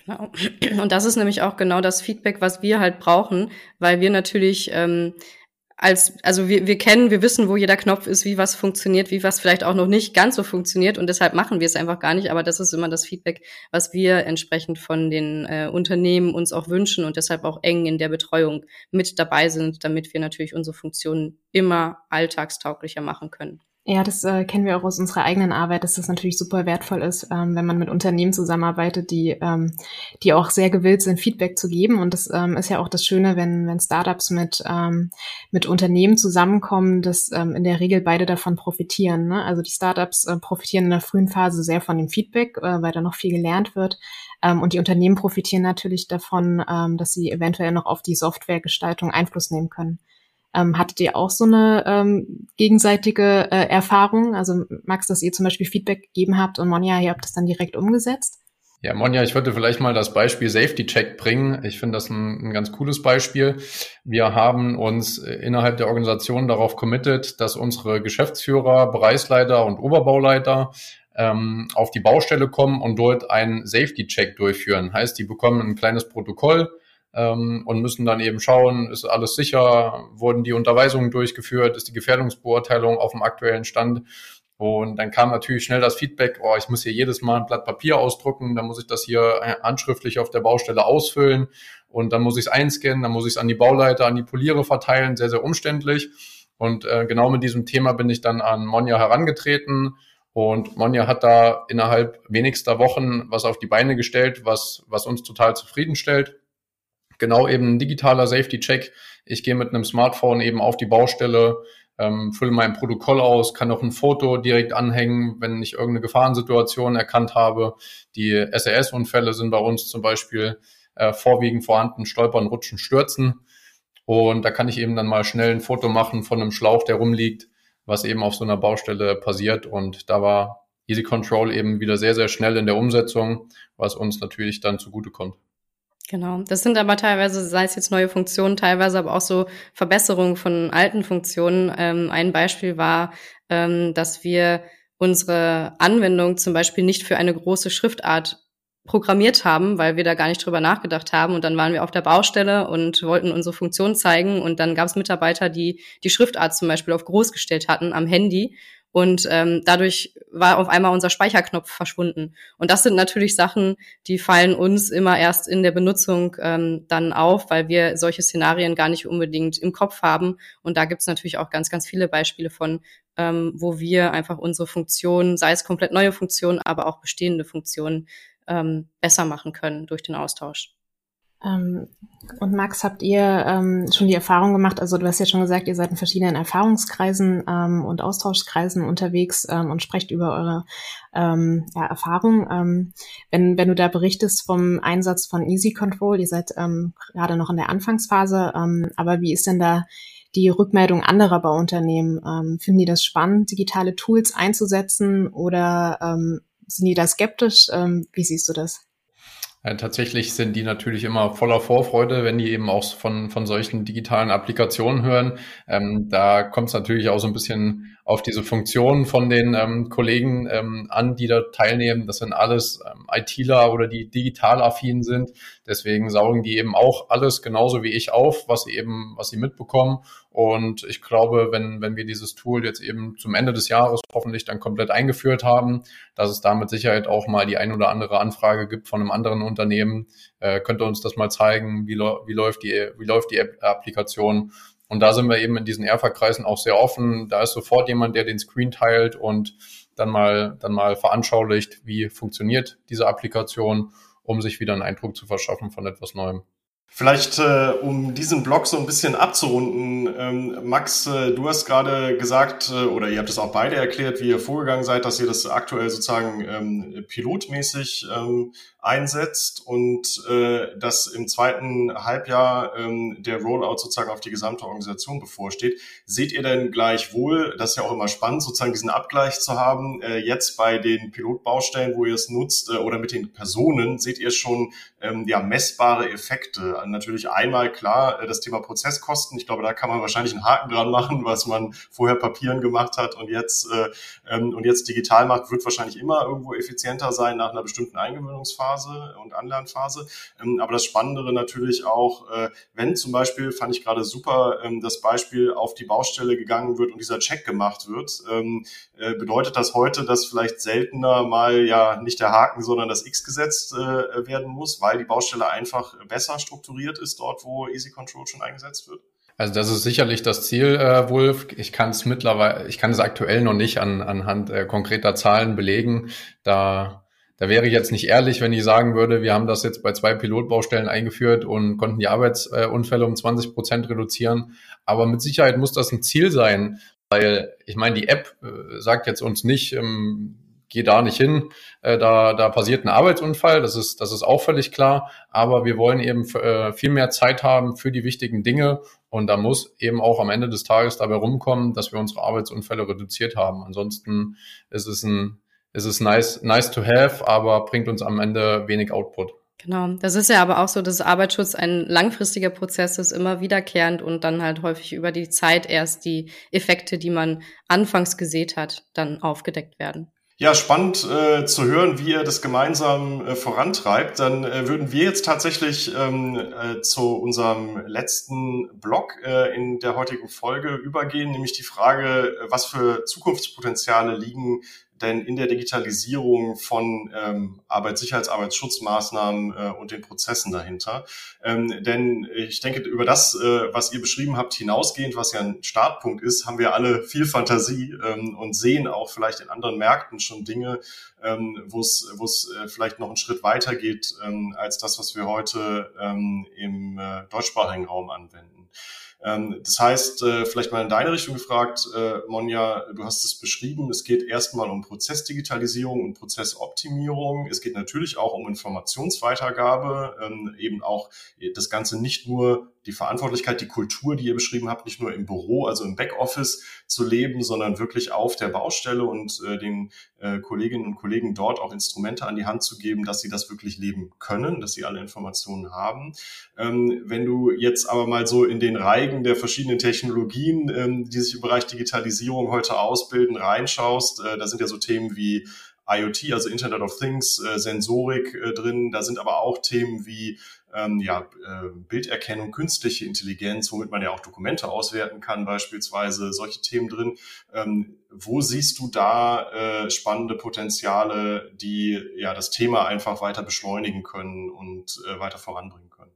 Genau. Und das ist nämlich auch genau das Feedback, was wir halt brauchen, weil wir natürlich ähm, als, also wir, wir kennen, wir wissen, wo jeder Knopf ist, wie was funktioniert, wie was vielleicht auch noch nicht ganz so funktioniert und deshalb machen wir es einfach gar nicht. Aber das ist immer das Feedback, was wir entsprechend von den äh, Unternehmen uns auch wünschen und deshalb auch eng in der Betreuung mit dabei sind, damit wir natürlich unsere Funktionen immer alltagstauglicher machen können. Ja, das äh, kennen wir auch aus unserer eigenen Arbeit, dass das natürlich super wertvoll ist, ähm, wenn man mit Unternehmen zusammenarbeitet, die, ähm, die auch sehr gewillt sind, Feedback zu geben. Und das ähm, ist ja auch das Schöne, wenn, wenn Startups mit, ähm, mit Unternehmen zusammenkommen, dass ähm, in der Regel beide davon profitieren. Ne? Also die Startups äh, profitieren in der frühen Phase sehr von dem Feedback, äh, weil da noch viel gelernt wird. Ähm, und die Unternehmen profitieren natürlich davon, ähm, dass sie eventuell noch auf die Softwaregestaltung Einfluss nehmen können. Ähm, hattet ihr auch so eine ähm, gegenseitige äh, Erfahrung? Also Max, dass ihr zum Beispiel Feedback gegeben habt und Monja, ihr habt das dann direkt umgesetzt? Ja, Monja, ich würde vielleicht mal das Beispiel Safety Check bringen. Ich finde das ein, ein, ganz cooles Beispiel. Wir haben uns innerhalb der Organisation darauf committed, dass unsere Geschäftsführer, Bereichsleiter und Oberbauleiter ähm, auf die Baustelle kommen und dort einen Safety Check durchführen. Heißt, die bekommen ein kleines Protokoll, ähm, und müssen dann eben schauen, ist alles sicher, wurden die Unterweisungen durchgeführt, ist die Gefährdungsbeurteilung auf dem aktuellen Stand. Und dann kam natürlich schnell das Feedback, oh, ich muss hier jedes Mal ein Blatt Papier ausdrucken, dann muss ich das hier handschriftlich auf der Baustelle ausfüllen und dann muss ich es einscannen, dann muss ich es an die Bauleiter, an die Poliere verteilen, sehr, sehr umständlich. Und äh, genau mit diesem Thema bin ich dann an Monja herangetreten. Und Monja hat da innerhalb wenigster Wochen was auf die Beine gestellt, was, was uns total zufriedenstellt genau eben ein digitaler Safety-Check. Ich gehe mit einem Smartphone eben auf die Baustelle, ähm, fülle mein Protokoll aus, kann auch ein Foto direkt anhängen, wenn ich irgendeine Gefahrensituation erkannt habe. Die SRS-Unfälle sind bei uns zum Beispiel äh, vorwiegend vorhanden, Stolpern, Rutschen, Stürzen. Und da kann ich eben dann mal schnell ein Foto machen von einem Schlauch, der rumliegt, was eben auf so einer Baustelle passiert. Und da war Easy Control eben wieder sehr, sehr schnell in der Umsetzung, was uns natürlich dann zugutekommt. Genau. Das sind aber teilweise, sei es jetzt neue Funktionen, teilweise aber auch so Verbesserungen von alten Funktionen. Ähm, ein Beispiel war, ähm, dass wir unsere Anwendung zum Beispiel nicht für eine große Schriftart programmiert haben, weil wir da gar nicht drüber nachgedacht haben. Und dann waren wir auf der Baustelle und wollten unsere Funktion zeigen. Und dann gab es Mitarbeiter, die die Schriftart zum Beispiel auf groß gestellt hatten am Handy. Und ähm, dadurch war auf einmal unser Speicherknopf verschwunden. Und das sind natürlich Sachen, die fallen uns immer erst in der Benutzung ähm, dann auf, weil wir solche Szenarien gar nicht unbedingt im Kopf haben. Und da gibt es natürlich auch ganz, ganz viele Beispiele von, ähm, wo wir einfach unsere Funktionen, sei es komplett neue Funktionen, aber auch bestehende Funktionen, ähm, besser machen können durch den Austausch. Ähm, und Max, habt ihr ähm, schon die Erfahrung gemacht, also du hast ja schon gesagt, ihr seid in verschiedenen Erfahrungskreisen ähm, und Austauschkreisen unterwegs ähm, und sprecht über eure ähm, ja, Erfahrung. Ähm, wenn, wenn du da berichtest vom Einsatz von Easy Control, ihr seid gerade noch in der Anfangsphase, aber wie ist denn da die Rückmeldung anderer Bauunternehmen? Finden die das spannend, digitale Tools einzusetzen oder sind die da skeptisch? Wie siehst du das? Ja, tatsächlich sind die natürlich immer voller Vorfreude, wenn die eben auch von, von solchen digitalen Applikationen hören. Ähm, da kommt es natürlich auch so ein bisschen auf diese Funktionen von den ähm, Kollegen ähm, an, die da teilnehmen. Das sind alles ähm, ITler oder die digital affin sind. Deswegen saugen die eben auch alles genauso wie ich auf, was sie eben, was sie mitbekommen. Und ich glaube, wenn, wenn wir dieses Tool jetzt eben zum Ende des Jahres hoffentlich dann komplett eingeführt haben, dass es da mit Sicherheit auch mal die ein oder andere Anfrage gibt von einem anderen Unternehmen, äh, könnte uns das mal zeigen, wie, wie läuft die, wie läuft die Applikation und da sind wir eben in diesen Erfa-Kreisen auch sehr offen. Da ist sofort jemand, der den Screen teilt und dann mal, dann mal veranschaulicht, wie funktioniert diese Applikation, um sich wieder einen Eindruck zu verschaffen von etwas Neuem. Vielleicht, äh, um diesen Blog so ein bisschen abzurunden, ähm, Max, äh, du hast gerade gesagt, äh, oder ihr habt es auch beide erklärt, wie ihr vorgegangen seid, dass ihr das aktuell sozusagen ähm, pilotmäßig ähm, einsetzt und äh, dass im zweiten Halbjahr ähm, der Rollout sozusagen auf die gesamte Organisation bevorsteht. Seht ihr denn gleichwohl, das ist ja auch immer spannend, sozusagen diesen Abgleich zu haben, äh, jetzt bei den Pilotbaustellen, wo ihr es nutzt äh, oder mit den Personen, seht ihr schon ähm, ja messbare Effekte? Natürlich einmal klar äh, das Thema Prozesskosten. Ich glaube, da kann man wahrscheinlich einen Haken dran machen, was man vorher Papieren gemacht hat und jetzt äh, ähm, und jetzt digital macht, wird wahrscheinlich immer irgendwo effizienter sein nach einer bestimmten Eingewöhnungsphase. Phase und Anlernphase. Ähm, aber das Spannendere natürlich auch, äh, wenn zum Beispiel, fand ich gerade super, ähm, das Beispiel auf die Baustelle gegangen wird und dieser Check gemacht wird, ähm, äh, bedeutet das heute, dass vielleicht seltener mal ja nicht der Haken, sondern das X gesetzt äh, werden muss, weil die Baustelle einfach besser strukturiert ist dort, wo Easy Control schon eingesetzt wird? Also das ist sicherlich das Ziel, äh, Wolf. Ich kann es mittlerweile, ich kann es aktuell noch nicht an, anhand äh, konkreter Zahlen belegen. Da da wäre ich jetzt nicht ehrlich, wenn ich sagen würde, wir haben das jetzt bei zwei Pilotbaustellen eingeführt und konnten die Arbeitsunfälle um 20 Prozent reduzieren. Aber mit Sicherheit muss das ein Ziel sein, weil ich meine, die App äh, sagt jetzt uns nicht, ähm, geh da nicht hin, äh, da, da passiert ein Arbeitsunfall, das ist, das ist auch völlig klar, aber wir wollen eben äh, viel mehr Zeit haben für die wichtigen Dinge und da muss eben auch am Ende des Tages dabei rumkommen, dass wir unsere Arbeitsunfälle reduziert haben. Ansonsten ist es ein ist es nice, nice to have, aber bringt uns am Ende wenig Output. Genau, das ist ja aber auch so, dass Arbeitsschutz ein langfristiger Prozess ist, immer wiederkehrend und dann halt häufig über die Zeit erst die Effekte, die man anfangs gesät hat, dann aufgedeckt werden. Ja, spannend äh, zu hören, wie ihr das gemeinsam äh, vorantreibt. Dann äh, würden wir jetzt tatsächlich ähm, äh, zu unserem letzten Blog äh, in der heutigen Folge übergehen, nämlich die Frage, was für Zukunftspotenziale liegen denn in der Digitalisierung von ähm, Arbeitssicherheits-, Arbeitsschutzmaßnahmen äh, und den Prozessen dahinter. Ähm, denn ich denke, über das, äh, was ihr beschrieben habt, hinausgehend, was ja ein Startpunkt ist, haben wir alle viel Fantasie ähm, und sehen auch vielleicht in anderen Märkten schon Dinge, ähm, wo es äh, vielleicht noch einen Schritt weiter geht ähm, als das, was wir heute ähm, im äh, deutschsprachigen Raum anwenden. Ähm, das heißt, äh, vielleicht mal in deine Richtung gefragt, äh, Monja, du hast es beschrieben, es geht erstmal um Prozessdigitalisierung und Prozessoptimierung. Es geht natürlich auch um Informationsweitergabe, ähm, eben auch das Ganze nicht nur die Verantwortlichkeit, die Kultur, die ihr beschrieben habt, nicht nur im Büro, also im Backoffice zu leben, sondern wirklich auf der Baustelle und äh, den äh, Kolleginnen und Kollegen dort auch Instrumente an die Hand zu geben, dass sie das wirklich leben können, dass sie alle Informationen haben. Ähm, wenn du jetzt aber mal so in den Reigen der verschiedenen Technologien, ähm, die sich im Bereich Digitalisierung heute ausbilden, reinschaust, äh, da sind ja so Themen wie IoT, also Internet of Things, äh, Sensorik äh, drin. Da sind aber auch Themen wie ähm, ja, äh, Bilderkennung, künstliche Intelligenz, womit man ja auch Dokumente auswerten kann, beispielsweise solche Themen drin. Ähm, wo siehst du da äh, spannende Potenziale, die ja das Thema einfach weiter beschleunigen können und äh, weiter voranbringen können?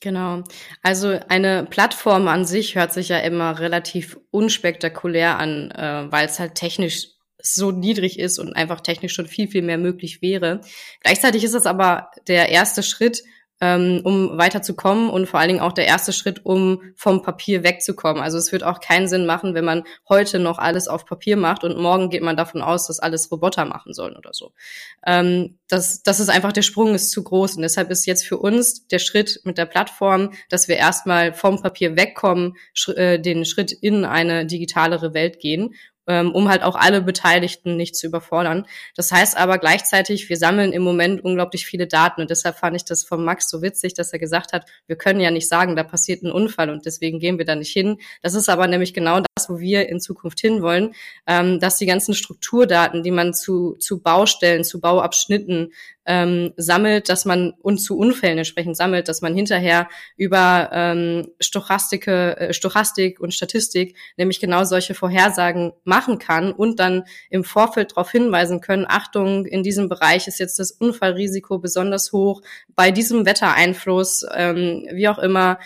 Genau. Also eine Plattform an sich hört sich ja immer relativ unspektakulär an, äh, weil es halt technisch so niedrig ist und einfach technisch schon viel, viel mehr möglich wäre. Gleichzeitig ist das aber der erste Schritt, ähm, um weiterzukommen und vor allen Dingen auch der erste Schritt, um vom Papier wegzukommen. Also es wird auch keinen Sinn machen, wenn man heute noch alles auf Papier macht und morgen geht man davon aus, dass alles Roboter machen sollen oder so. Ähm, das, das ist einfach, der Sprung ist zu groß und deshalb ist jetzt für uns der Schritt mit der Plattform, dass wir erstmal vom Papier wegkommen, sch äh, den Schritt in eine digitalere Welt gehen ähm, um halt auch alle Beteiligten nicht zu überfordern. Das heißt aber gleichzeitig, wir sammeln im Moment unglaublich viele Daten und deshalb fand ich das von Max so witzig, dass er gesagt hat, wir können ja nicht sagen, da passiert ein Unfall und deswegen gehen wir da nicht hin. Das ist aber nämlich genau das, wo wir in Zukunft hinwollen, ähm, dass die ganzen Strukturdaten, die man zu, zu Baustellen, zu Bauabschnitten ähm, sammelt, dass man und zu Unfällen entsprechend sammelt, dass man hinterher über ähm, Stochastike, äh, Stochastik und Statistik nämlich genau solche Vorhersagen machen kann und dann im Vorfeld darauf hinweisen können, Achtung, in diesem Bereich ist jetzt das Unfallrisiko besonders hoch, bei diesem Wettereinfluss, ähm, wie auch immer,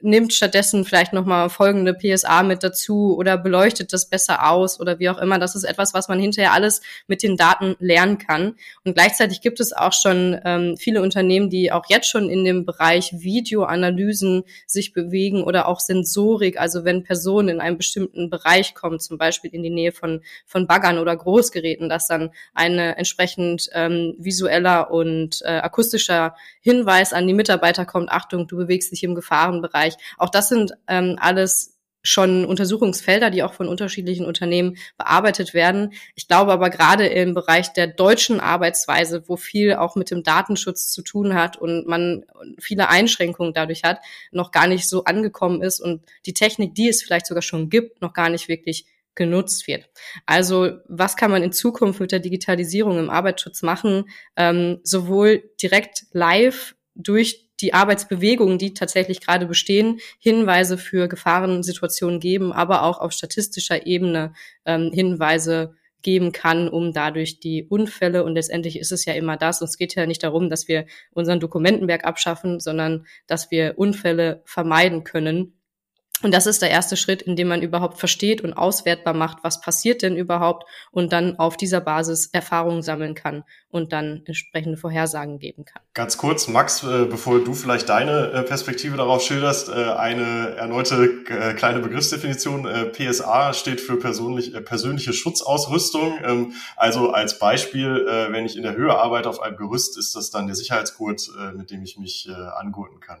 nimmt stattdessen vielleicht nochmal folgende PSA mit dazu oder beleuchtet das besser aus oder wie auch immer. Das ist etwas, was man hinterher alles mit den Daten lernen kann. Und gleichzeitig gibt es auch schon ähm, viele Unternehmen, die auch jetzt schon in dem Bereich Videoanalysen sich bewegen oder auch Sensorik. Also wenn Personen in einen bestimmten Bereich kommen, zum Beispiel in die Nähe von, von Baggern oder Großgeräten, dass dann eine entsprechend ähm, visueller und äh, akustischer Hinweis an die Mitarbeiter kommt, Achtung, du bewegst dich im Gefahrenbereich. Auch das sind ähm, alles schon Untersuchungsfelder, die auch von unterschiedlichen Unternehmen bearbeitet werden. Ich glaube aber gerade im Bereich der deutschen Arbeitsweise, wo viel auch mit dem Datenschutz zu tun hat und man viele Einschränkungen dadurch hat, noch gar nicht so angekommen ist und die Technik, die es vielleicht sogar schon gibt, noch gar nicht wirklich genutzt wird. Also was kann man in Zukunft mit der Digitalisierung im Arbeitsschutz machen, ähm, sowohl direkt live durch die Arbeitsbewegungen, die tatsächlich gerade bestehen, Hinweise für Gefahrensituationen geben, aber auch auf statistischer Ebene ähm, Hinweise geben kann, um dadurch die Unfälle und letztendlich ist es ja immer das. Und es geht ja nicht darum, dass wir unseren Dokumentenberg abschaffen, sondern dass wir Unfälle vermeiden können und das ist der erste Schritt, in dem man überhaupt versteht und auswertbar macht, was passiert denn überhaupt und dann auf dieser Basis Erfahrungen sammeln kann und dann entsprechende Vorhersagen geben kann. Ganz kurz, Max, äh, bevor du vielleicht deine äh, Perspektive darauf schilderst, äh, eine erneute kleine Begriffsdefinition. PSA steht für persönlich, persönliche Schutzausrüstung. Ähm, also als Beispiel, wenn ich in der Höhe arbeite auf einem Gerüst, ist das dann der Sicherheitsgurt, mit dem ich mich angurten kann.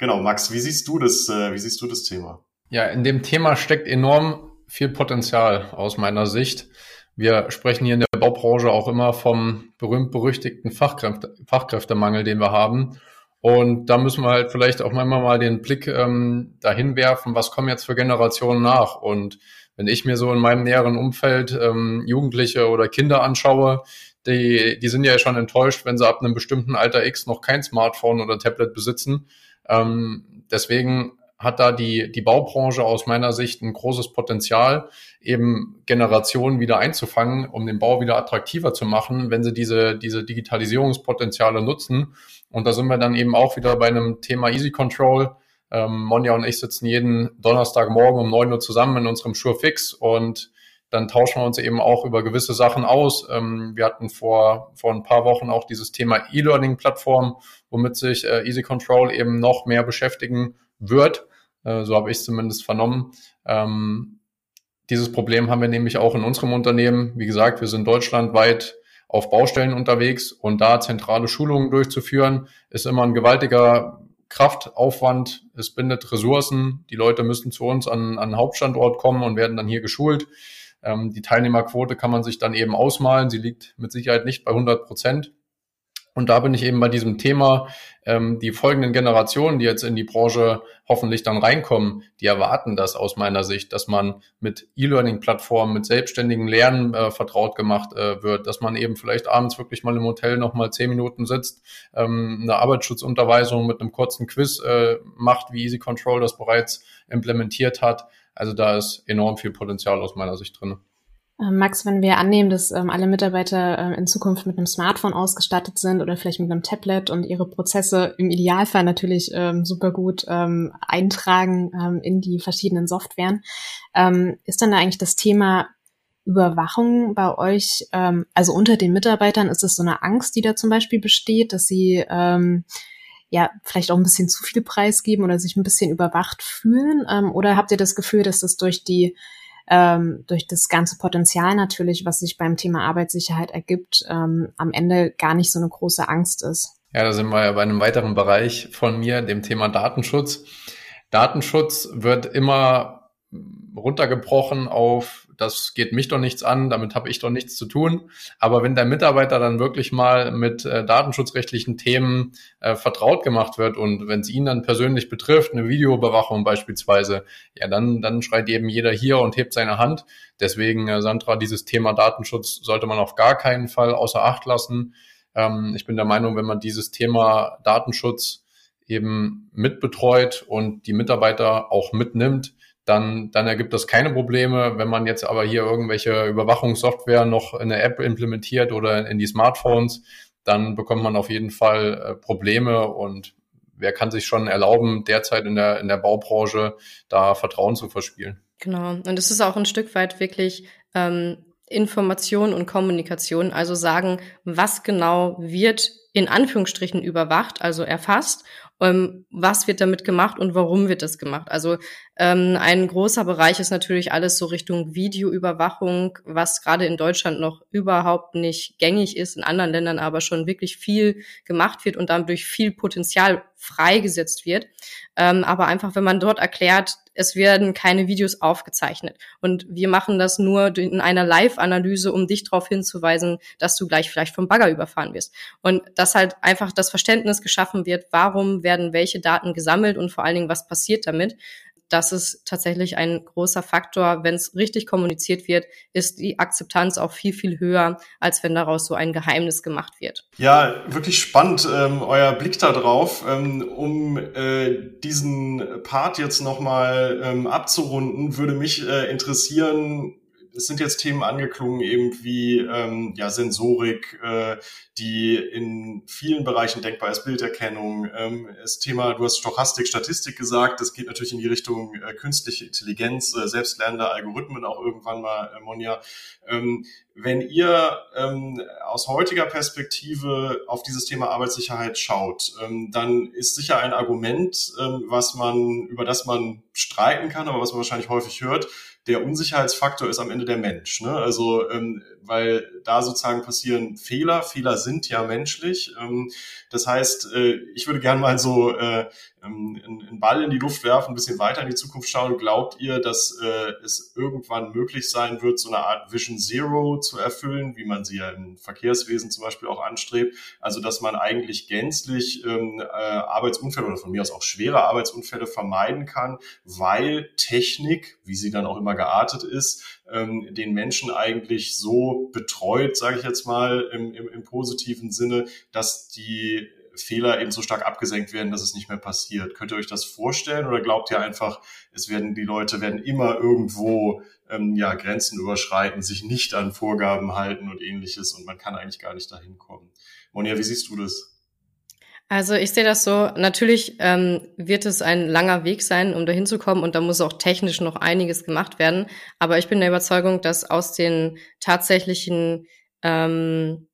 Genau, Max, wie siehst du das, äh, wie siehst du das Thema? Ja, in dem Thema steckt enorm viel Potenzial aus meiner Sicht. Wir sprechen hier in der Baubranche auch immer vom berühmt-berüchtigten Fachkräfte, Fachkräftemangel, den wir haben. Und da müssen wir halt vielleicht auch manchmal mal den Blick ähm, dahin werfen, was kommen jetzt für Generationen nach. Und wenn ich mir so in meinem näheren Umfeld ähm, Jugendliche oder Kinder anschaue, die, die sind ja schon enttäuscht, wenn sie ab einem bestimmten Alter X noch kein Smartphone oder Tablet besitzen. Ähm, deswegen hat da die, die Baubranche aus meiner Sicht ein großes Potenzial, eben Generationen wieder einzufangen, um den Bau wieder attraktiver zu machen, wenn sie diese, diese Digitalisierungspotenziale nutzen. Und da sind wir dann eben auch wieder bei einem Thema Easy Control. Ähm, Monja und ich sitzen jeden Donnerstagmorgen um neun Uhr zusammen in unserem Sure Fix und dann tauschen wir uns eben auch über gewisse Sachen aus. Ähm, wir hatten vor, vor ein paar Wochen auch dieses Thema E-Learning-Plattform, womit sich äh, Easy Control eben noch mehr beschäftigen wird. Äh, so habe ich es zumindest vernommen. Ähm, dieses Problem haben wir nämlich auch in unserem Unternehmen. Wie gesagt, wir sind deutschlandweit auf Baustellen unterwegs und da zentrale Schulungen durchzuführen, ist immer ein gewaltiger Kraftaufwand. Es bindet Ressourcen. Die Leute müssen zu uns an, an Hauptstandort kommen und werden dann hier geschult. Ähm, die Teilnehmerquote kann man sich dann eben ausmalen. Sie liegt mit Sicherheit nicht bei 100 Prozent. Und da bin ich eben bei diesem Thema, ähm, die folgenden Generationen, die jetzt in die Branche hoffentlich dann reinkommen, die erwarten das aus meiner Sicht, dass man mit E-Learning-Plattformen, mit selbstständigen Lernen äh, vertraut gemacht äh, wird, dass man eben vielleicht abends wirklich mal im Hotel nochmal zehn Minuten sitzt, ähm, eine Arbeitsschutzunterweisung mit einem kurzen Quiz äh, macht, wie Easy Control das bereits implementiert hat also da ist enorm viel Potenzial aus meiner Sicht drin. Ähm, Max, wenn wir annehmen, dass ähm, alle Mitarbeiter äh, in Zukunft mit einem Smartphone ausgestattet sind oder vielleicht mit einem Tablet und ihre Prozesse im Idealfall natürlich ähm, super gut ähm, eintragen ähm, in die verschiedenen Softwaren, ähm, ist dann da eigentlich das Thema Überwachung bei euch, also unter den Mitarbeitern, ist es so eine Angst, die da zum Beispiel besteht, dass sie ja vielleicht auch ein bisschen zu viel preisgeben oder sich ein bisschen überwacht fühlen? Ähm, oder habt ihr das Gefühl, dass das durch die ähm, durch das ganze Potenzial natürlich, was sich beim Thema Arbeitssicherheit ergibt, ähm, am Ende gar nicht so eine große Angst ist? Ja, da sind wir ja bei einem weiteren Bereich von mir, dem Thema Datenschutz. Datenschutz wird immer runtergebrochen auf das geht mich doch nichts an, damit habe ich doch nichts zu tun. Aber wenn der Mitarbeiter dann wirklich mal mit äh, datenschutzrechtlichen Themen äh, vertraut gemacht wird und wenn es ihn dann persönlich betrifft, eine Videoüberwachung beispielsweise, ja, dann, dann schreit eben jeder hier und hebt seine Hand. Deswegen, äh, Sandra, dieses Thema Datenschutz sollte man auf gar keinen Fall außer Acht lassen. Ähm, ich bin der Meinung, wenn man dieses Thema Datenschutz eben mitbetreut und die Mitarbeiter auch mitnimmt, dann, dann ergibt das keine Probleme. Wenn man jetzt aber hier irgendwelche Überwachungssoftware noch in der App implementiert oder in die Smartphones, dann bekommt man auf jeden Fall äh, Probleme und wer kann sich schon erlauben, derzeit in der, in der Baubranche da Vertrauen zu verspielen. Genau. Und es ist auch ein Stück weit wirklich ähm, Information und Kommunikation, also sagen, was genau wird in Anführungsstrichen überwacht, also erfasst ähm, was wird damit gemacht und warum wird das gemacht. Also ähm, ein großer Bereich ist natürlich alles so Richtung Videoüberwachung, was gerade in Deutschland noch überhaupt nicht gängig ist, in anderen Ländern aber schon wirklich viel gemacht wird und dadurch viel Potenzial freigesetzt wird. Ähm, aber einfach, wenn man dort erklärt, es werden keine Videos aufgezeichnet. Und wir machen das nur in einer Live-Analyse, um dich darauf hinzuweisen, dass du gleich vielleicht vom Bagger überfahren wirst. Und dass halt einfach das Verständnis geschaffen wird, warum werden welche Daten gesammelt und vor allen Dingen, was passiert damit das ist tatsächlich ein großer Faktor. Wenn es richtig kommuniziert wird, ist die Akzeptanz auch viel, viel höher, als wenn daraus so ein Geheimnis gemacht wird. Ja, wirklich spannend, ähm, euer Blick da drauf. Ähm, um äh, diesen Part jetzt nochmal ähm, abzurunden, würde mich äh, interessieren, es sind jetzt Themen angeklungen, eben wie ähm, ja, Sensorik, äh, die in vielen Bereichen denkbar ist, Bilderkennung. Ähm, das Thema, du hast Stochastik, Statistik gesagt, das geht natürlich in die Richtung äh, künstliche Intelligenz, äh, selbstlernende Algorithmen auch irgendwann mal, äh, Monja. Ähm, wenn ihr ähm, aus heutiger Perspektive auf dieses Thema Arbeitssicherheit schaut, ähm, dann ist sicher ein Argument, ähm, was man, über das man streiten kann, aber was man wahrscheinlich häufig hört, der Unsicherheitsfaktor ist am Ende der Mensch. Ne? Also ähm, weil da sozusagen passieren Fehler. Fehler sind ja menschlich. Ähm, das heißt, äh, ich würde gerne mal so äh, ähm, einen Ball in die Luft werfen, ein bisschen weiter in die Zukunft schauen. Glaubt ihr, dass äh, es irgendwann möglich sein wird, so eine Art Vision Zero zu erfüllen, wie man sie ja im Verkehrswesen zum Beispiel auch anstrebt? Also, dass man eigentlich gänzlich ähm, Arbeitsunfälle oder von mir aus auch schwere Arbeitsunfälle vermeiden kann, weil Technik, wie sie dann auch immer geartet ist, ähm, den Menschen eigentlich so betreut, sage ich jetzt mal im, im, im positiven Sinne, dass die Fehler eben so stark abgesenkt werden, dass es nicht mehr passiert. Könnt ihr euch das vorstellen oder glaubt ihr einfach, es werden die Leute werden immer irgendwo ähm, ja Grenzen überschreiten, sich nicht an Vorgaben halten und ähnliches und man kann eigentlich gar nicht dahin kommen. Monja, wie siehst du das? Also ich sehe das so, natürlich ähm, wird es ein langer Weg sein, um dahin zu kommen und da muss auch technisch noch einiges gemacht werden. Aber ich bin der Überzeugung, dass aus den tatsächlichen ähm,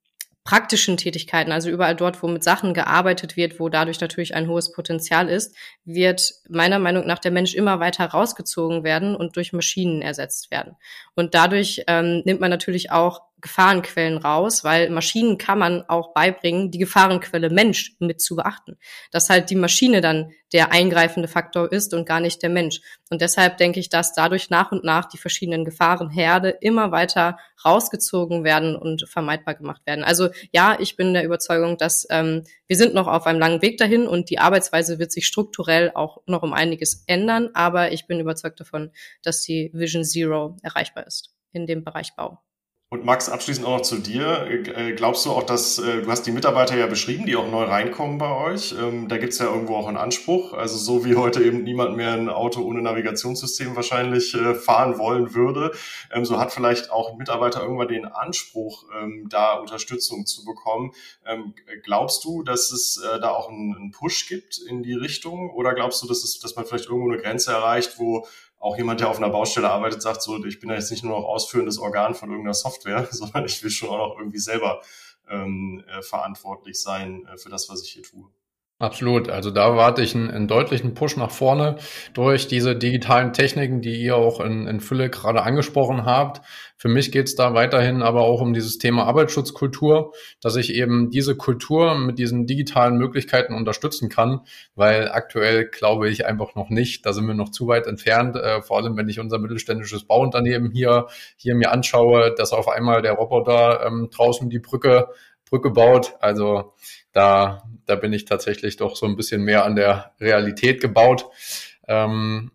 praktischen Tätigkeiten, also überall dort, wo mit Sachen gearbeitet wird, wo dadurch natürlich ein hohes Potenzial ist, wird meiner Meinung nach der Mensch immer weiter rausgezogen werden und durch Maschinen ersetzt werden. Und dadurch ähm, nimmt man natürlich auch Gefahrenquellen raus, weil Maschinen kann man auch beibringen, die Gefahrenquelle Mensch mit zu beachten. Dass halt die Maschine dann der eingreifende Faktor ist und gar nicht der Mensch. Und deshalb denke ich, dass dadurch nach und nach die verschiedenen Gefahrenherde immer weiter rausgezogen werden und vermeidbar gemacht werden. Also ja, ich bin der Überzeugung, dass ähm, wir sind noch auf einem langen Weg dahin und die Arbeitsweise wird sich strukturell auch noch um einiges ändern. Aber ich bin überzeugt davon, dass die Vision Zero erreichbar ist in dem Bereich Bau. Und Max, abschließend auch noch zu dir. Äh, glaubst du auch, dass äh, du hast die Mitarbeiter ja beschrieben, die auch neu reinkommen bei euch? Ähm, da gibt's ja irgendwo auch einen Anspruch. Also so wie heute eben niemand mehr ein Auto ohne Navigationssystem wahrscheinlich äh, fahren wollen würde, ähm, so hat vielleicht auch ein Mitarbeiter irgendwann den Anspruch, ähm, da Unterstützung zu bekommen. Glaubst du, dass es da auch einen Push gibt in die Richtung? Oder glaubst du, dass, es, dass man vielleicht irgendwo eine Grenze erreicht, wo auch jemand, der auf einer Baustelle arbeitet, sagt so, ich bin ja jetzt nicht nur noch ausführendes Organ von irgendeiner Software, sondern ich will schon auch noch irgendwie selber ähm, äh, verantwortlich sein äh, für das, was ich hier tue. Absolut. Also da warte ich einen, einen, deutlichen Push nach vorne durch diese digitalen Techniken, die ihr auch in, in Fülle gerade angesprochen habt. Für mich geht es da weiterhin aber auch um dieses Thema Arbeitsschutzkultur, dass ich eben diese Kultur mit diesen digitalen Möglichkeiten unterstützen kann, weil aktuell glaube ich einfach noch nicht, da sind wir noch zu weit entfernt, äh, vor allem wenn ich unser mittelständisches Bauunternehmen hier, hier mir anschaue, dass auf einmal der Roboter ähm, draußen die Brücke Brücke baut. Also da, da bin ich tatsächlich doch so ein bisschen mehr an der Realität gebaut. Ähm,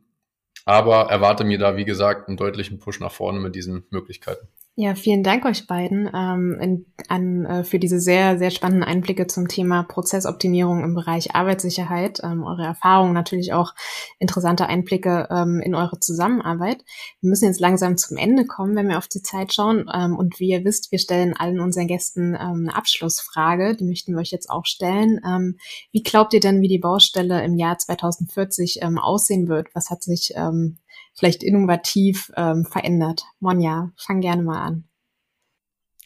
aber erwarte mir da, wie gesagt, einen deutlichen Push nach vorne mit diesen Möglichkeiten. Ja, vielen Dank euch beiden ähm, in, an, äh, für diese sehr, sehr spannenden Einblicke zum Thema Prozessoptimierung im Bereich Arbeitssicherheit. Ähm, eure Erfahrungen natürlich auch interessante Einblicke ähm, in eure Zusammenarbeit. Wir müssen jetzt langsam zum Ende kommen, wenn wir auf die Zeit schauen. Ähm, und wie ihr wisst, wir stellen allen unseren Gästen ähm, eine Abschlussfrage. Die möchten wir euch jetzt auch stellen. Ähm, wie glaubt ihr denn, wie die Baustelle im Jahr 2040 ähm, aussehen wird? Was hat sich ähm, vielleicht innovativ ähm, verändert? Monja, fang gerne mal an.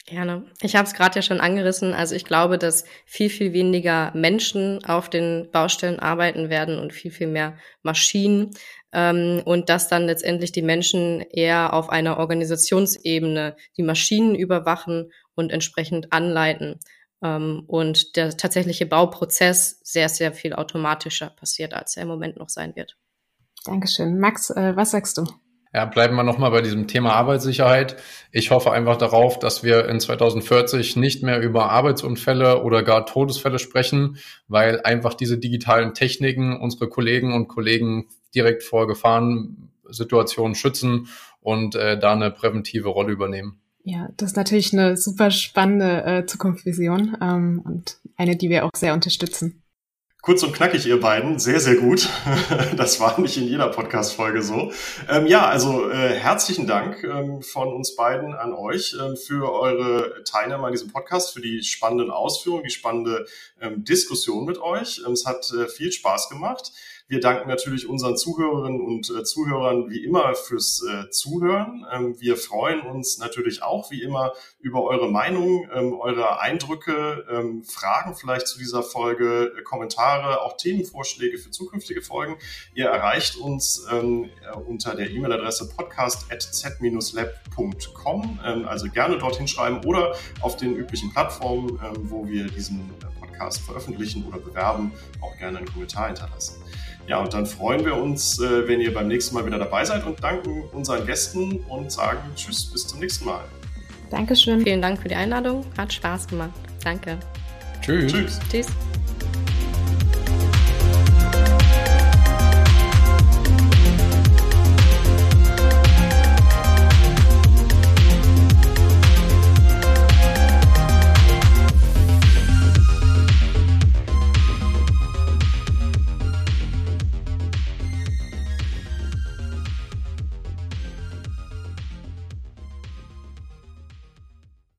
Gerne. Ich habe es gerade ja schon angerissen. Also ich glaube, dass viel, viel weniger Menschen auf den Baustellen arbeiten werden und viel, viel mehr Maschinen. Ähm, und dass dann letztendlich die Menschen eher auf einer Organisationsebene die Maschinen überwachen und entsprechend anleiten. Ähm, und der tatsächliche Bauprozess sehr, sehr viel automatischer passiert, als er im Moment noch sein wird. Dankeschön. Max, äh, was sagst du? Ja, bleiben wir nochmal bei diesem Thema Arbeitssicherheit. Ich hoffe einfach darauf, dass wir in 2040 nicht mehr über Arbeitsunfälle oder gar Todesfälle sprechen, weil einfach diese digitalen Techniken unsere Kollegen und Kollegen direkt vor Gefahrensituationen schützen und äh, da eine präventive Rolle übernehmen. Ja, das ist natürlich eine super spannende äh, Zukunftsvision ähm, und eine, die wir auch sehr unterstützen. Kurz und knackig, ihr beiden. Sehr, sehr gut. Das war nicht in jeder Podcast-Folge so. Ähm, ja, also äh, herzlichen Dank ähm, von uns beiden an euch ähm, für eure Teilnahme an diesem Podcast, für die spannenden Ausführungen, die spannende ähm, Diskussion mit euch. Ähm, es hat äh, viel Spaß gemacht. Wir danken natürlich unseren Zuhörerinnen und äh, Zuhörern wie immer fürs äh, Zuhören. Ähm, wir freuen uns natürlich auch wie immer über eure Meinung, ähm, eure Eindrücke, ähm, Fragen vielleicht zu dieser Folge, äh, Kommentare, auch Themenvorschläge für zukünftige Folgen. Ihr erreicht uns ähm, äh, unter der E-Mail-Adresse podcast.z-lab.com. Ähm, also gerne dorthin schreiben oder auf den üblichen Plattformen, ähm, wo wir diesen äh, Podcast veröffentlichen oder bewerben, auch gerne einen Kommentar hinterlassen. Ja, und dann freuen wir uns, äh, wenn ihr beim nächsten Mal wieder dabei seid und danken unseren Gästen und sagen Tschüss, bis zum nächsten Mal. Dankeschön. Vielen Dank für die Einladung. Hat Spaß gemacht. Danke. Tschüss. Tschüss. Tschüss.